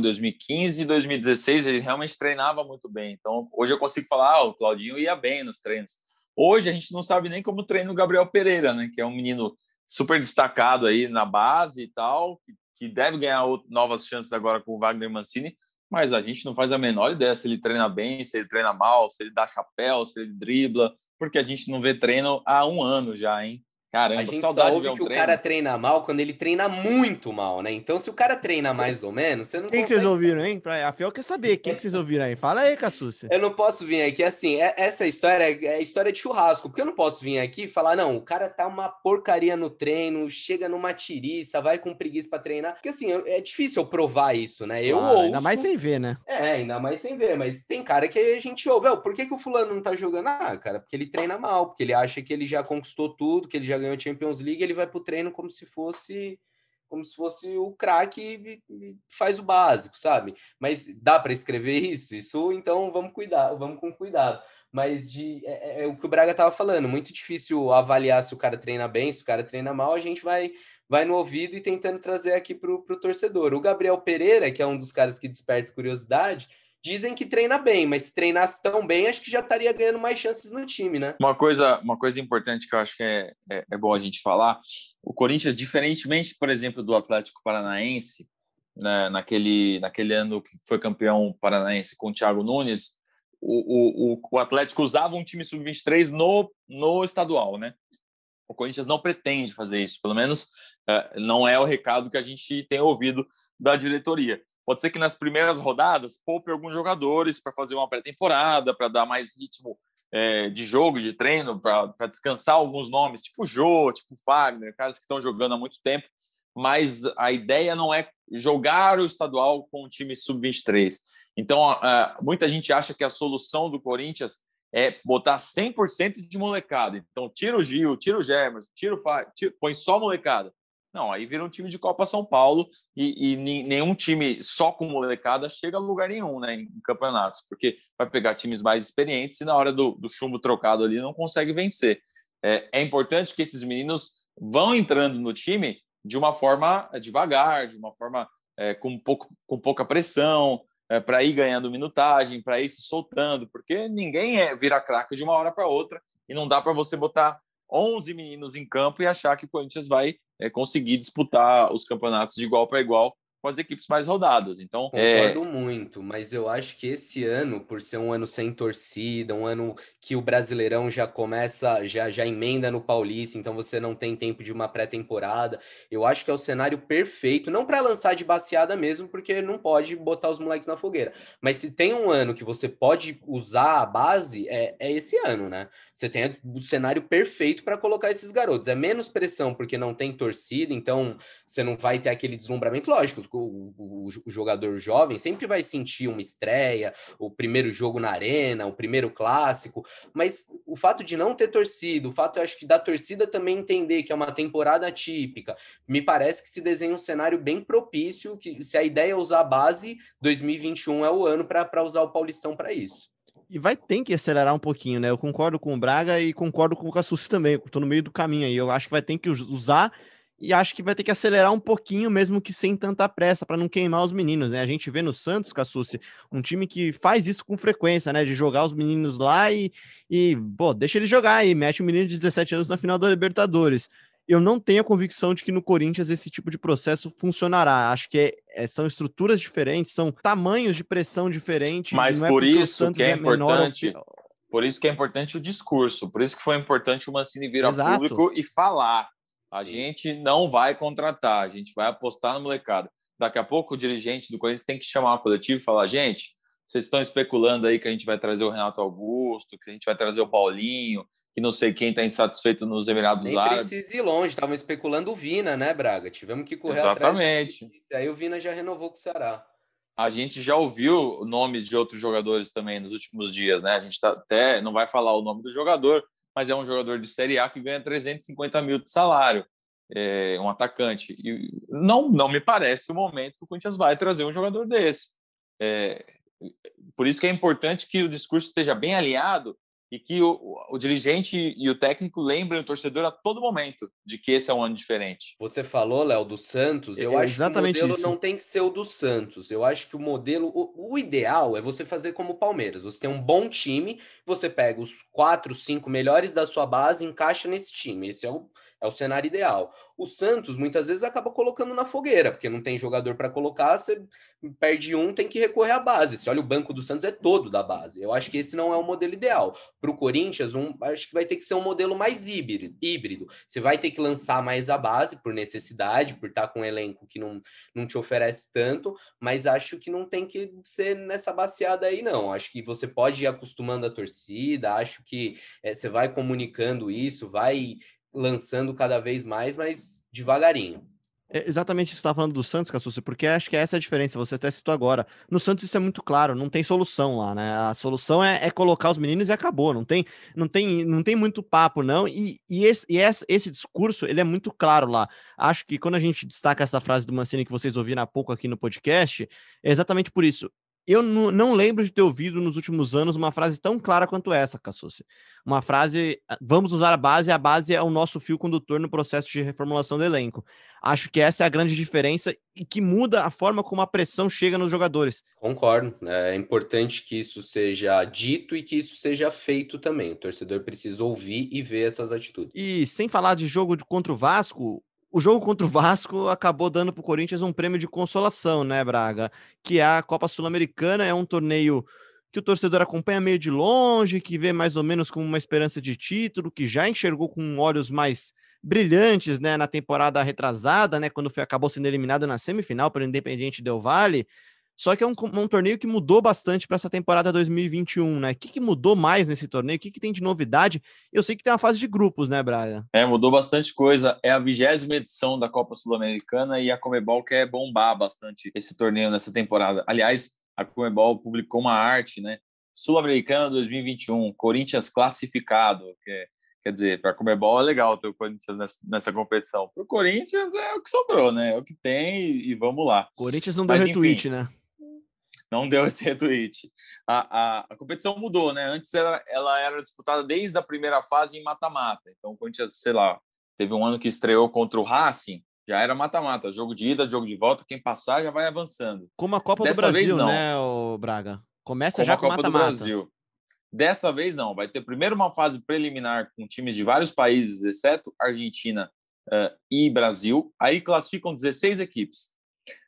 2015 e 2016, ele realmente treinava muito bem. Então, hoje eu consigo falar, ah, o Claudinho ia bem nos treinos. Hoje a gente não sabe nem como treina o Gabriel Pereira, né? Que é um menino super destacado aí na base e tal, que, que deve ganhar novas chances agora com o Wagner Mancini, mas a gente não faz a menor ideia se ele treina bem, se ele treina mal, se ele dá chapéu, se ele dribla, porque a gente não vê treino há um ano já, hein? Caramba, a gente só ouve que o cara treina mal quando ele treina muito mal, né? Então, se o cara treina mais ou menos, você não Quem que vocês ouviram, hein? A Fiel quer saber. Quem que vocês ouviram aí? Fala aí, Cassúcia. Eu não posso vir aqui, assim, é, essa história é história de churrasco, porque eu não posso vir aqui e falar, não, o cara tá uma porcaria no treino, chega numa tiriça, vai com preguiça para treinar. Porque, assim, é difícil eu provar isso, né? Eu ah, ouço... Ainda mais sem ver, né? É, ainda mais sem ver, mas tem cara que a gente ouve, por que, que o fulano não tá jogando? Ah, cara, porque ele treina mal, porque ele acha que ele já conquistou tudo, que ele já ganhou Champions League, ele vai para o treino como se fosse como se fosse o craque e faz o básico, sabe? Mas dá para escrever isso? Isso, então vamos cuidar, vamos com cuidado. Mas de, é, é, é o que o Braga estava falando, muito difícil avaliar se o cara treina bem, se o cara treina mal, a gente vai vai no ouvido e tentando trazer aqui para o torcedor. O Gabriel Pereira, que é um dos caras que desperta curiosidade, dizem que treina bem, mas se treinasse tão bem, acho que já estaria ganhando mais chances no time, né? Uma coisa, uma coisa importante que eu acho que é, é, é bom a gente falar: o Corinthians, diferentemente, por exemplo, do Atlético Paranaense, né, naquele, naquele ano que foi campeão paranaense com o Thiago Nunes, o, o, o Atlético usava um time sub-23 no, no estadual, né? O Corinthians não pretende fazer isso, pelo menos é, não é o recado que a gente tem ouvido da diretoria. Pode ser que nas primeiras rodadas poupe alguns jogadores para fazer uma pré-temporada, para dar mais ritmo é, de jogo, de treino, para descansar alguns nomes, tipo Jô, tipo Fagner, caras que estão jogando há muito tempo. Mas a ideia não é jogar o estadual com o time sub-23. Então, muita gente acha que a solução do Corinthians é botar 100% de molecada. Então, tira o Gil, tira o Gemerson, tira o Fá, põe só molecada. Não, aí vira um time de Copa São Paulo e, e nenhum time só com molecada chega a lugar nenhum né, em, campeonatos, porque vai pegar times mais experientes e na hora do, do chumbo trocado ali não consegue vencer. É, é importante que esses meninos vão entrando no time de uma forma devagar, de uma forma é, com, pouco, com pouca pressão, é, para ir ganhando minutagem, para ir se soltando, porque ninguém é vira craque de uma hora para outra e não dá para você botar 11 meninos em campo e achar que o Corinthians vai é, conseguir disputar os campeonatos de igual para igual com as equipes mais rodadas. Então, concordo é... muito, mas eu acho que esse ano, por ser um ano sem torcida, um ano que o Brasileirão já começa, já já emenda no Paulista, então você não tem tempo de uma pré-temporada. Eu acho que é o cenário perfeito, não para lançar de baseada mesmo, porque não pode botar os moleques na fogueira. Mas se tem um ano que você pode usar a base, é, é esse ano, né? Você tem o cenário perfeito para colocar esses garotos. É menos pressão porque não tem torcida, então você não vai ter aquele deslumbramento. Lógico, o, o, jogador jovem sempre vai sentir uma estreia, o primeiro jogo na arena, o primeiro clássico, mas o fato de não ter torcida, o fato, eu acho que da torcida também entender que é uma temporada típica, me parece que se desenha um cenário bem propício, que se a ideia é usar a base, 2021 é o ano para usar o Paulistão para isso. E vai ter que acelerar um pouquinho, né? Eu concordo com o Braga e concordo com o Cassus também. Tô no meio do caminho aí. Eu acho que vai ter que usar e acho que vai ter que acelerar um pouquinho, mesmo que sem tanta pressa, para não queimar os meninos, né? A gente vê no Santos, Cassucci, um time que faz isso com frequência, né? De jogar os meninos lá e, e pô, deixa ele jogar e mete um menino de 17 anos na final da Libertadores. Eu não tenho a convicção de que no Corinthians esse tipo de processo funcionará. Acho que é, é, são estruturas diferentes, são tamanhos de pressão diferentes. Mas é por isso que é, é importante. Que... Por isso que é importante o discurso, por isso que foi importante o Mancini vir ao público e falar a Sim. gente não vai contratar, a gente vai apostar no molecada. Daqui a pouco o dirigente do Corinthians tem que chamar uma coletiva e falar: gente, vocês estão especulando aí que a gente vai trazer o Renato Augusto, que a gente vai trazer o Paulinho, que não sei quem está insatisfeito nos Emirados Nem Árabes. Nem precisa ir longe, estavam especulando o Vina, né, Braga? Tivemos que correr Exatamente. atrás. Exatamente. Aí o Vina já renovou com o Ceará. A gente já ouviu nomes de outros jogadores também nos últimos dias, né? A gente tá até não vai falar o nome do jogador, mas é um jogador de Série A que ganha 350 mil de salário é, um atacante. E não, não me parece o momento que o Corinthians vai trazer um jogador desse. É, por isso que é importante que o discurso esteja bem alinhado e que o, o, dirigente e o técnico lembrem o torcedor a todo momento de que esse é um ano diferente. Você falou, Léo, do Santos. Eu é acho exatamente que o modelo isso. não tem que ser o do Santos. Eu acho que o modelo, o, o, ideal é você fazer como o Palmeiras. Você tem um bom time, você pega os quatro, cinco melhores da sua base, encaixa nesse time. Esse é o é o cenário ideal. O Santos muitas vezes acaba colocando na fogueira, porque não tem jogador para colocar, você perde um, tem que recorrer à base. Se olha o banco do Santos é todo da base. Eu acho que esse não é o modelo ideal. Para o Corinthians, um, acho que vai ter que ser um modelo mais híbrido. Você vai ter que lançar mais a base por necessidade, por estar com um elenco que não, não te oferece tanto, mas acho que não tem que ser nessa baseada aí, não. Acho que você pode ir acostumando a torcida, acho que é, você vai comunicando isso, vai lançando cada vez mais, mas devagarinho. É exatamente isso que você estava falando do Santos, Cassucci, porque acho que essa é a diferença, você até citou agora. No Santos isso é muito claro, não tem solução lá, né? A solução é, é colocar os meninos e acabou, não tem, não tem, não tem muito papo, não. E, e, esse, e esse, esse discurso, ele é muito claro lá. Acho que quando a gente destaca essa frase do Mancini que vocês ouviram há pouco aqui no podcast, é exatamente por isso eu não lembro de ter ouvido nos últimos anos uma frase tão clara quanto essa, Cassucci. Uma frase, ah, vamos usar a base, a base é o nosso fio condutor no processo de reformulação do elenco. Acho que essa é a grande diferença e que muda a forma como a pressão chega nos jogadores. Concordo. É importante que isso seja dito e que isso seja feito também. O torcedor precisa ouvir e ver essas atitudes. E sem falar de jogo contra o Vasco, o jogo contra o Vasco acabou dando para o Corinthians um prêmio de consolação, né, Braga? Que é a Copa Sul-Americana, é um torneio que o torcedor acompanha meio de longe, que vê mais ou menos com uma esperança de título, que já enxergou com olhos mais brilhantes, né, na temporada retrasada, né, quando foi, acabou sendo eliminado na semifinal pelo Independiente Del Valle. Só que é um, um torneio que mudou bastante para essa temporada 2021, né? O que, que mudou mais nesse torneio? O que, que tem de novidade? Eu sei que tem uma fase de grupos, né, Braga? É, mudou bastante coisa. É a vigésima edição da Copa Sul-Americana e a Comebol quer bombar bastante esse torneio nessa temporada. Aliás, a Comebol publicou uma arte, né? Sul-Americana 2021, Corinthians classificado, que é Quer dizer, para a Comebol é legal ter o Corinthians nessa, nessa competição. Para o Corinthians é o que sobrou, né? É o que tem e, e vamos lá. Corinthians não Mas, deu retweet, enfim, né? Não deu esse retweet. A, a, a, competição mudou, né? Antes ela, ela era disputada desde a primeira fase em mata-mata. Então o Corinthians, sei lá, teve um ano que estreou contra o Racing, já era mata-mata, jogo de ida, jogo de volta, quem passar já vai avançando. Como a Copa Dessa do Brasil, vez, né, o Braga? Começa Como já com mata-mata. Dessa vez não, vai ter primeiro uma fase preliminar com times de vários países, exceto Argentina uh, e Brasil. Aí classificam 16 equipes.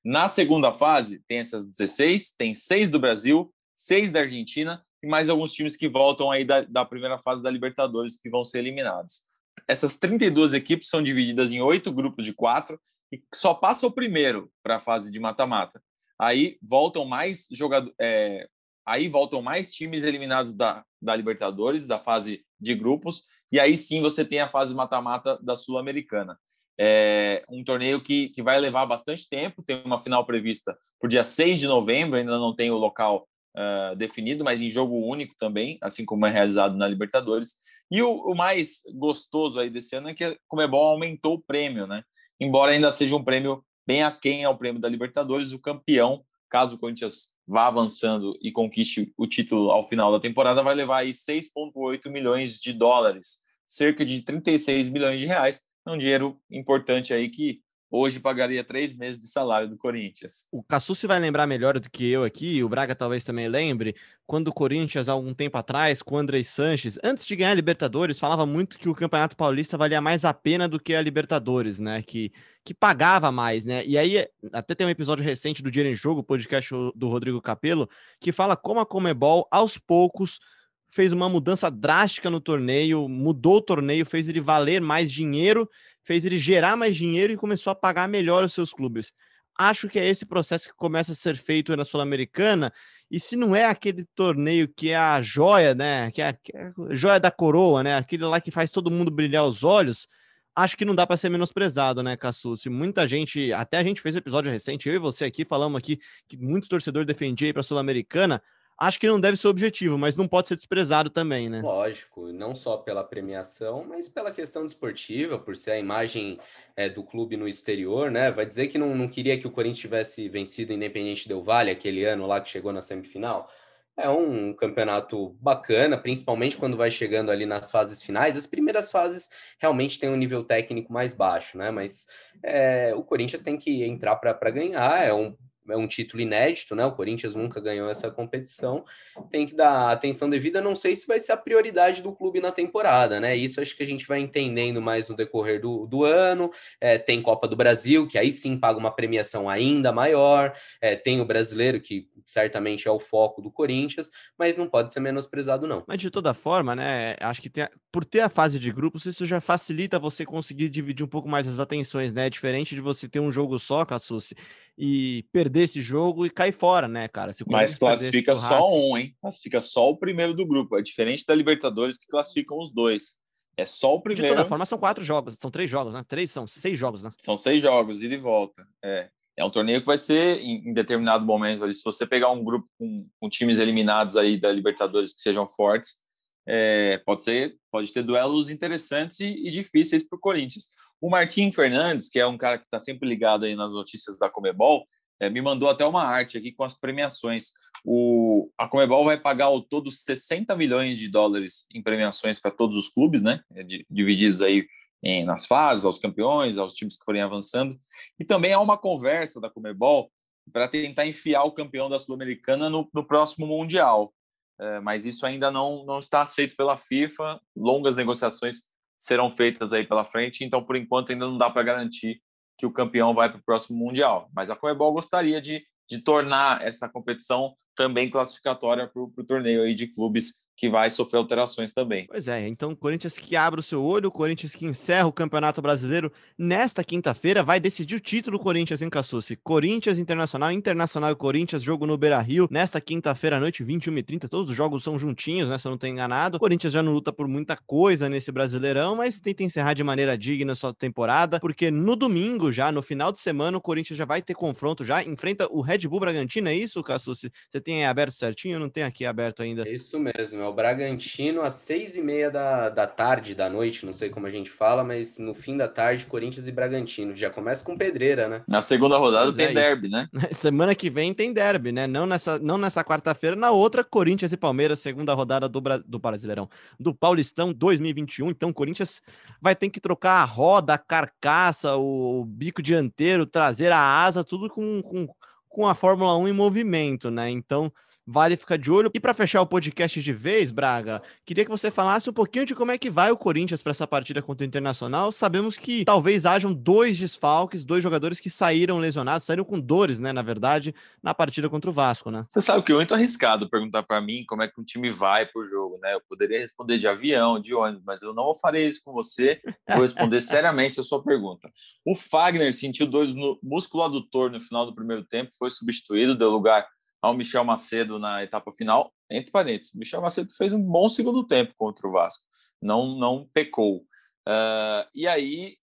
Na segunda fase, tem essas 16, tem seis do Brasil, seis da Argentina e mais alguns times que voltam aí da, da primeira fase da Libertadores que vão ser eliminados. Essas 32 equipes são divididas em oito grupos de quatro e só passa o primeiro para a fase de mata-mata. Aí voltam mais jogadores, é, aí voltam mais times eliminados da, da Libertadores, da fase de grupos, e aí sim você tem a fase mata-mata da Sul-Americana. É um torneio que, que vai levar bastante tempo, tem uma final prevista para o dia 6 de novembro, ainda não tem o local uh, definido, mas em jogo único também, assim como é realizado na Libertadores. E o, o mais gostoso aí desse ano é que a Comebol aumentou o prêmio, né? Embora ainda seja um prêmio bem aquém ao prêmio da Libertadores, o campeão, caso o Corinthians vá avançando e conquiste o título ao final da temporada, vai levar aí 6,8 milhões de dólares, cerca de 36 milhões de reais. É um dinheiro importante aí que hoje pagaria três meses de salário do Corinthians. O Cassucci vai lembrar melhor do que eu aqui, o Braga talvez também lembre, quando o Corinthians, há algum tempo atrás, com o André Sanches, antes de ganhar a Libertadores, falava muito que o Campeonato Paulista valia mais a pena do que a Libertadores, né? Que, que pagava mais, né? E aí, até tem um episódio recente do Dinheiro em Jogo, podcast do Rodrigo Capello, que fala como a Comebol, aos poucos, fez uma mudança drástica no torneio, mudou o torneio, fez ele valer mais dinheiro, fez ele gerar mais dinheiro e começou a pagar melhor os seus clubes. Acho que é esse processo que começa a ser feito na Sul-Americana. E se não é aquele torneio que é a joia, né? Que é, que é a joia da coroa, né? Aquele lá que faz todo mundo brilhar os olhos, acho que não dá para ser menosprezado, né, Cassu? Se muita gente, até a gente fez episódio recente, eu e você aqui falamos aqui que muito torcedor defendia para a Sul-Americana acho que não deve ser objetivo, mas não pode ser desprezado também, né? Lógico, não só pela premiação, mas pela questão desportiva, por ser a imagem é, do clube no exterior, né? Vai dizer que não, não queria que o Corinthians tivesse vencido o Independente Del Valle aquele ano lá que chegou na semifinal. É um campeonato bacana, principalmente quando vai chegando ali nas fases finais. As primeiras fases realmente tem um nível técnico mais baixo, né? Mas é, o Corinthians tem que entrar para ganhar. É um é um título inédito, né? O Corinthians nunca ganhou essa competição. Tem que dar atenção devida. Não sei se vai ser a prioridade do clube na temporada, né? Isso acho que a gente vai entendendo mais no decorrer do, do ano. É, tem Copa do Brasil, que aí sim paga uma premiação ainda maior. É, tem o brasileiro, que certamente é o foco do Corinthians, mas não pode ser menosprezado, não. Mas de toda forma, né? Acho que tem, por ter a fase de grupos, isso já facilita você conseguir dividir um pouco mais as atenções, né? Diferente de você ter um jogo só, Cassucci, e perder esse jogo e cair fora, né, cara? Mas classifica só um, hein? Classifica só o primeiro do grupo. É diferente da Libertadores que classificam os dois. É só o primeiro. De toda forma, são quatro jogos, são três jogos, né? Três são seis jogos, né? São seis jogos, ida e volta. É. É um torneio que vai ser em, em determinado momento. Ali, se você pegar um grupo com, com, times eliminados aí da Libertadores que sejam fortes, é, pode ser, pode ter duelos interessantes e, e difíceis para o Corinthians. O Martim Fernandes, que é um cara que está sempre ligado aí nas notícias da Comebol, é, me mandou até uma arte aqui com as premiações. O, a Comebol vai pagar ao todo 60 milhões de dólares em premiações para todos os clubes, né? É, divididos aí em, nas fases, aos campeões, aos times que forem avançando. E também há uma conversa da Comebol para tentar enfiar o campeão da Sul-Americana no, no, próximo Mundial. É, mas isso ainda não, não está aceito pela FIFA. Longas negociações serão feitas aí pela frente, então por enquanto ainda não dá para garantir que o campeão vai para o próximo Mundial. Mas a Comebol gostaria de, de tornar essa competição também classificatória para o torneio aí de clubes que vai sofrer alterações também. Pois é, então o Corinthians que abre o seu olho, o Corinthians que encerra o Campeonato Brasileiro nesta quinta-feira vai decidir o título do Corinthians em Cassucci. Corinthians Internacional, Internacional e Corinthians, jogo no Beira-Rio, nesta quinta-feira à noite, 21h30, todos os jogos são juntinhos, né, se eu não estou enganado. O Corinthians já não luta por muita coisa nesse Brasileirão, mas tenta encerrar de maneira digna sua temporada, porque no domingo, já no final de semana, o Corinthians já vai ter confronto, já enfrenta o Red Bull Bragantino, é isso, Cassucci? Você tem aberto certinho? Eu não tenho aqui aberto ainda. É isso mesmo, o Bragantino às seis e meia da, da tarde, da noite, não sei como a gente fala, mas no fim da tarde, Corinthians e Bragantino. Já começa com pedreira, né? Na segunda rodada mas tem é derby, né? Semana que vem tem derby, né? Não nessa, não nessa quarta-feira, na outra, Corinthians e Palmeiras, segunda rodada do, do Brasileirão, do Paulistão 2021. Então, Corinthians vai ter que trocar a roda, a carcaça, o, o bico dianteiro, trazer a asa, tudo com, com, com a Fórmula 1 em movimento, né? Então vale ficar de olho. E para fechar o podcast de vez, Braga, queria que você falasse um pouquinho de como é que vai o Corinthians para essa partida contra o Internacional. Sabemos que talvez hajam dois desfalques, dois jogadores que saíram lesionados, saíram com dores, né, na verdade, na partida contra o Vasco, né? Você sabe que é muito arriscado perguntar para mim como é que um time vai pro jogo, né? Eu poderia responder de avião, de ônibus, mas eu não farei isso com você. Vou responder seriamente a sua pergunta. O Fagner sentiu dores no músculo adutor no final do primeiro tempo, foi substituído, deu lugar ao Michel Macedo na etapa final. Entre parênteses, Michel Macedo fez um bom segundo tempo contra o Vasco, não, não pecou. Uh, e aí,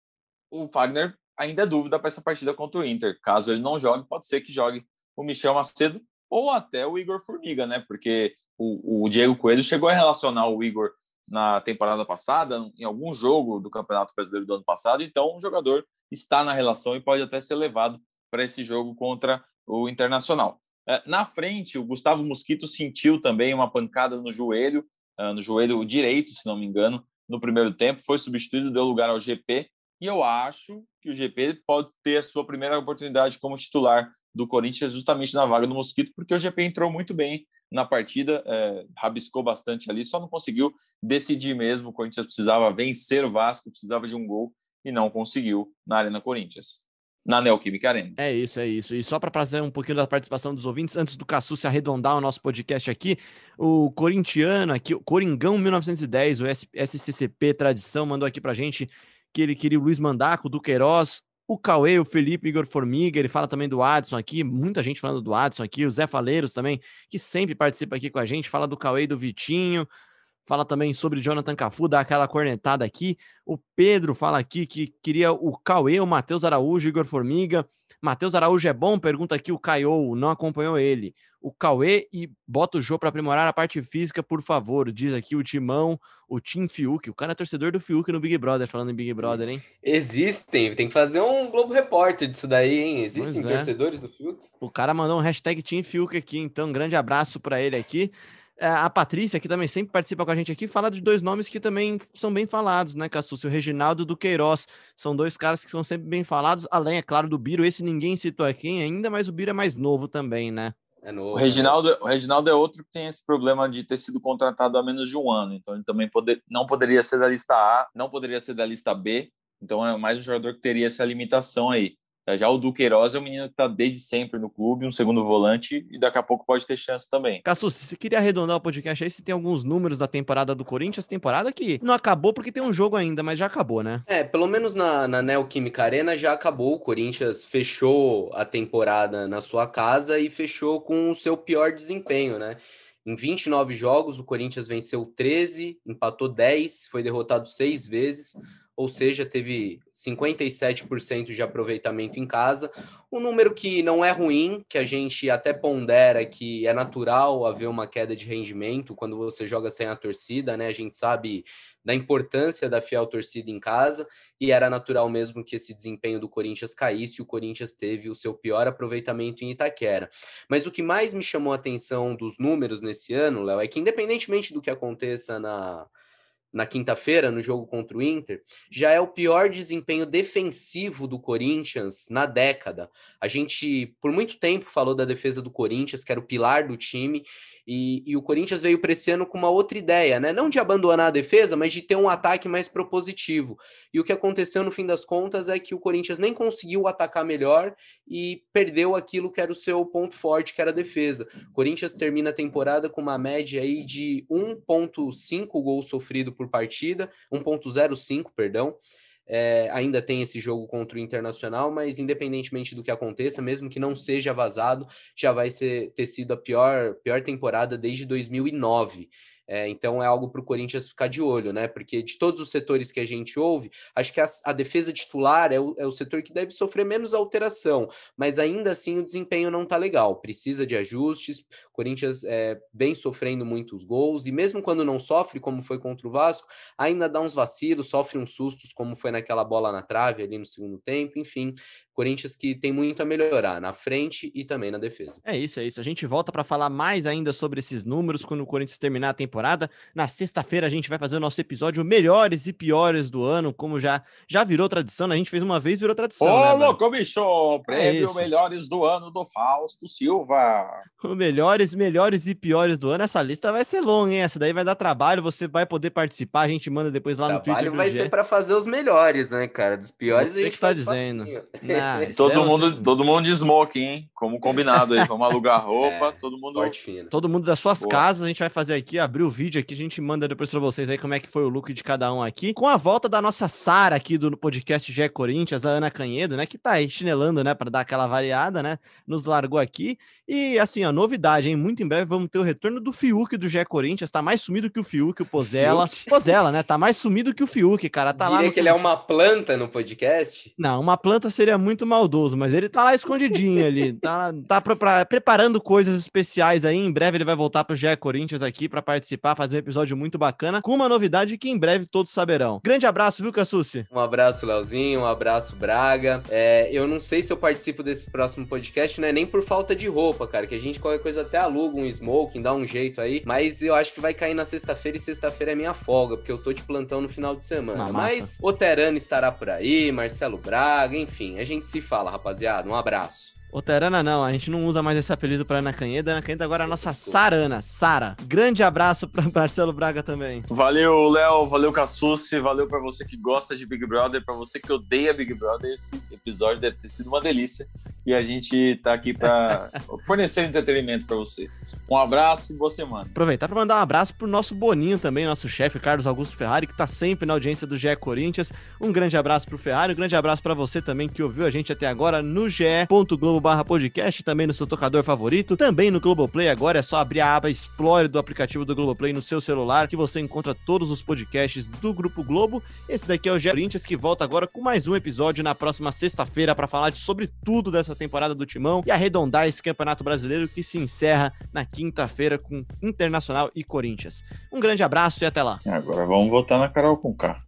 o Wagner ainda é dúvida para essa partida contra o Inter. Caso ele não jogue, pode ser que jogue o Michel Macedo ou até o Igor Formiga, né? Porque o, o Diego Coelho chegou a relacionar o Igor na temporada passada, em algum jogo do Campeonato Brasileiro do ano passado, então o jogador está na relação e pode até ser levado para esse jogo contra o Internacional. É, na frente, o Gustavo Mosquito sentiu também uma pancada no joelho, ah, no joelho direito, se não me engano, no primeiro tempo, foi substituído, deu lugar ao GP, e eu acho que o GP pode ter a sua primeira oportunidade como titular do Corinthians justamente na vaga do Mosquito, porque o GP entrou muito bem na partida, é, rabiscou bastante ali, só não conseguiu decidir mesmo. O Corinthians precisava vencer o Vasco, precisava de um gol e não conseguiu na Arena Corinthians na Neoquímica Arena. É isso, é isso. E só para trazer um pouquinho da participação dos ouvintes, antes do Cassu se arredondar o nosso podcast aqui, o corintiano aqui, o Coringão 1910, o SCCP Tradição, mandou aqui para gente que ele queria o Luiz Mandaco, do Queiroz, o Cauê, o Felipe, Igor Formiga, ele fala também do Adson aqui, muita gente falando do Adson aqui, o Zé Faleiros também, que sempre participa aqui com a gente, fala do Cauê e do Vitinho, fala também sobre Jonathan Cafu, dá aquela cornetada aqui. O Pedro fala aqui que queria o Cauê, o Matheus Araújo, Igor Formiga. Matheus Araújo é bom? Pergunta aqui o Caio, não acompanhou ele. O Cauê e bota o Jô para aprimorar a parte física, por favor. Diz aqui o Timão, o Tim Fiuk. O cara é torcedor do Fiuk no Big Brother, falando em Big Brother, hein? Existem, tem que fazer um Globo Repórter disso daí, hein? Existem é. torcedores do Fiuk. O cara mandou um hashtag Tim Fiuk aqui, então grande abraço para ele aqui. É, a Patrícia, que também sempre participa com a gente aqui, fala de dois nomes que também são bem falados, né, Cassucci? O Reginaldo do Queiroz. São dois caras que são sempre bem falados, além, é claro, do Biro. Esse ninguém citou aqui ainda, mas o Biro é mais novo também, né? É novo, o, Reginaldo, né? o Reginaldo é outro que tem esse problema de ter sido contratado há menos de um ano. Então, ele também poder, não poderia ser da lista A, não poderia ser da lista B. Então, é mais um jogador que teria essa limitação aí. É, já o Duqueiroz é um menino que está desde sempre no clube, um segundo volante, e daqui a pouco pode ter chance também. Cassu, se você queria arredondar o podcast aí, se tem alguns números da temporada do Corinthians, temporada que não acabou porque tem um jogo ainda, mas já acabou, né? É, pelo menos na, na Neoquímica Arena já acabou. O Corinthians fechou a temporada na sua casa e fechou com o seu pior desempenho, né? Em 29 jogos, o Corinthians venceu 13, empatou 10, foi derrotado seis vezes, ou seja, teve 57% de aproveitamento em casa, um número que não é ruim, que a gente até pondera que é natural haver uma queda de rendimento quando você joga sem a torcida, né? A gente sabe da importância da fiel torcida em casa e era natural mesmo que esse desempenho do Corinthians caísse o Corinthians teve o seu pior aproveitamento em Itaquera. Mas o que mais me chamou a atenção dos números nesse ano, Léo, é que independentemente do que aconteça na na quinta-feira, no jogo contra o Inter, já é o pior desempenho defensivo do Corinthians na década. A gente, por muito tempo, falou da defesa do Corinthians, que era o pilar do time, e, e, o Corinthians veio para esse ano com uma outra ideia, né? Não de abandonar a defesa, mas de ter um ataque mais propositivo. E o que aconteceu no fim das contas é que o Corinthians nem conseguiu atacar melhor e perdeu aquilo que era o seu ponto forte, que era a defesa. O Corinthians termina a temporada com uma média aí de 1,5 gols sofrido por partida, 1,05, perdão. É, ainda tem esse jogo contra o Internacional, mas independentemente do que aconteça, mesmo que não seja vazado, já vai ser, ter sido a pior, pior temporada desde 2009. É, então é algo para o Corinthians ficar de olho, né? Porque de todos os setores que a gente ouve, acho que a, a defesa titular é o, é o, setor que deve sofrer menos alteração, mas ainda assim o desempenho não está legal, precisa de ajustes. O Corinthians é, vem sofrendo muitos gols, e mesmo quando não sofre, como foi contra o Vasco, ainda dá uns vacilos, sofre uns sustos, como foi naquela bola na trave ali no segundo tempo, enfim. Corinthians que tem muito a melhorar na frente e também na defesa. É isso, é isso. A gente volta para falar mais ainda sobre esses números quando o Corinthians terminar a temporada. Na sexta-feira a gente vai fazer o nosso episódio melhores e piores do ano, como já já virou tradição, né? A gente fez uma vez, virou tradição. Ô, né, louco, bicho! Prêmio é melhores do ano do Fausto Silva. O melhores, melhores e piores do ano. Essa lista vai ser longa, hein? Essa daí vai dar trabalho, você vai poder participar, a gente manda depois lá trabalho no Twitter. Trabalho vai ser para fazer os melhores, né, cara? Dos piores você a gente que tá dizendo. Ah, todo, mundo, todo mundo de smoking, hein? Como combinado aí. Vamos alugar roupa, é, todo mundo. Fino. Todo mundo das suas Boa. casas, a gente vai fazer aqui, abrir o vídeo aqui, a gente manda depois para vocês aí como é que foi o look de cada um aqui. Com a volta da nossa Sara aqui do podcast Gé Corinthians, a Ana Canhedo, né? Que tá aí chinelando, né? Para dar aquela variada, né? Nos largou aqui. E assim, a novidade, hein? Muito em breve vamos ter o retorno do Fiuk do Gé Corinthians. Tá mais sumido que o Fiuk, o Pozella. Pozella, né? Tá mais sumido que o Fiuk, cara. Tá Diria lá. No... que ele é uma planta no podcast? Não, uma planta seria muito maldoso, mas ele tá lá escondidinho ali. Tá, tá pra, pra, preparando coisas especiais aí. Em breve ele vai voltar pro Gé Corinthians aqui para participar, fazer um episódio muito bacana, com uma novidade que em breve todos saberão. Grande abraço, viu, Cassucci? Um abraço, Leozinho. Um abraço, Braga. É, eu não sei se eu participo desse próximo podcast, não é nem por falta de roupa, cara, que a gente qualquer coisa até aluga um smoking, dá um jeito aí, mas eu acho que vai cair na sexta-feira e sexta-feira é minha folga, porque eu tô de plantão no final de semana. mas o Terano estará por aí, Marcelo Braga, enfim, a gente se fala, rapaziada. Um abraço. Oterana não, a gente não usa mais esse apelido para Ana Canheda. Ana Canheda agora é a nossa Sarana, Sara. Grande abraço para Marcelo Braga também. Valeu, Léo, valeu, Cassucci, valeu para você que gosta de Big Brother, para você que odeia Big Brother. Esse episódio deve ter sido uma delícia e a gente tá aqui para fornecer entretenimento para você. Um abraço e boa semana. Aproveitar para mandar um abraço pro nosso Boninho também, nosso chefe Carlos Augusto Ferrari, que tá sempre na audiência do GE Corinthians. Um grande abraço pro Ferrari, um grande abraço para você também que ouviu a gente até agora no ge.globo barra podcast, também no seu tocador favorito, também no Globoplay. Agora é só abrir a aba Explore do aplicativo do Globoplay no seu celular, que você encontra todos os podcasts do Grupo Globo. Esse daqui é o Gé Corinthians, que volta agora com mais um episódio na próxima sexta-feira para falar sobre tudo dessa temporada do Timão e arredondar esse Campeonato Brasileiro que se encerra na quinta-feira com Internacional e Corinthians. Um grande abraço e até lá. Agora vamos voltar na Carol com K.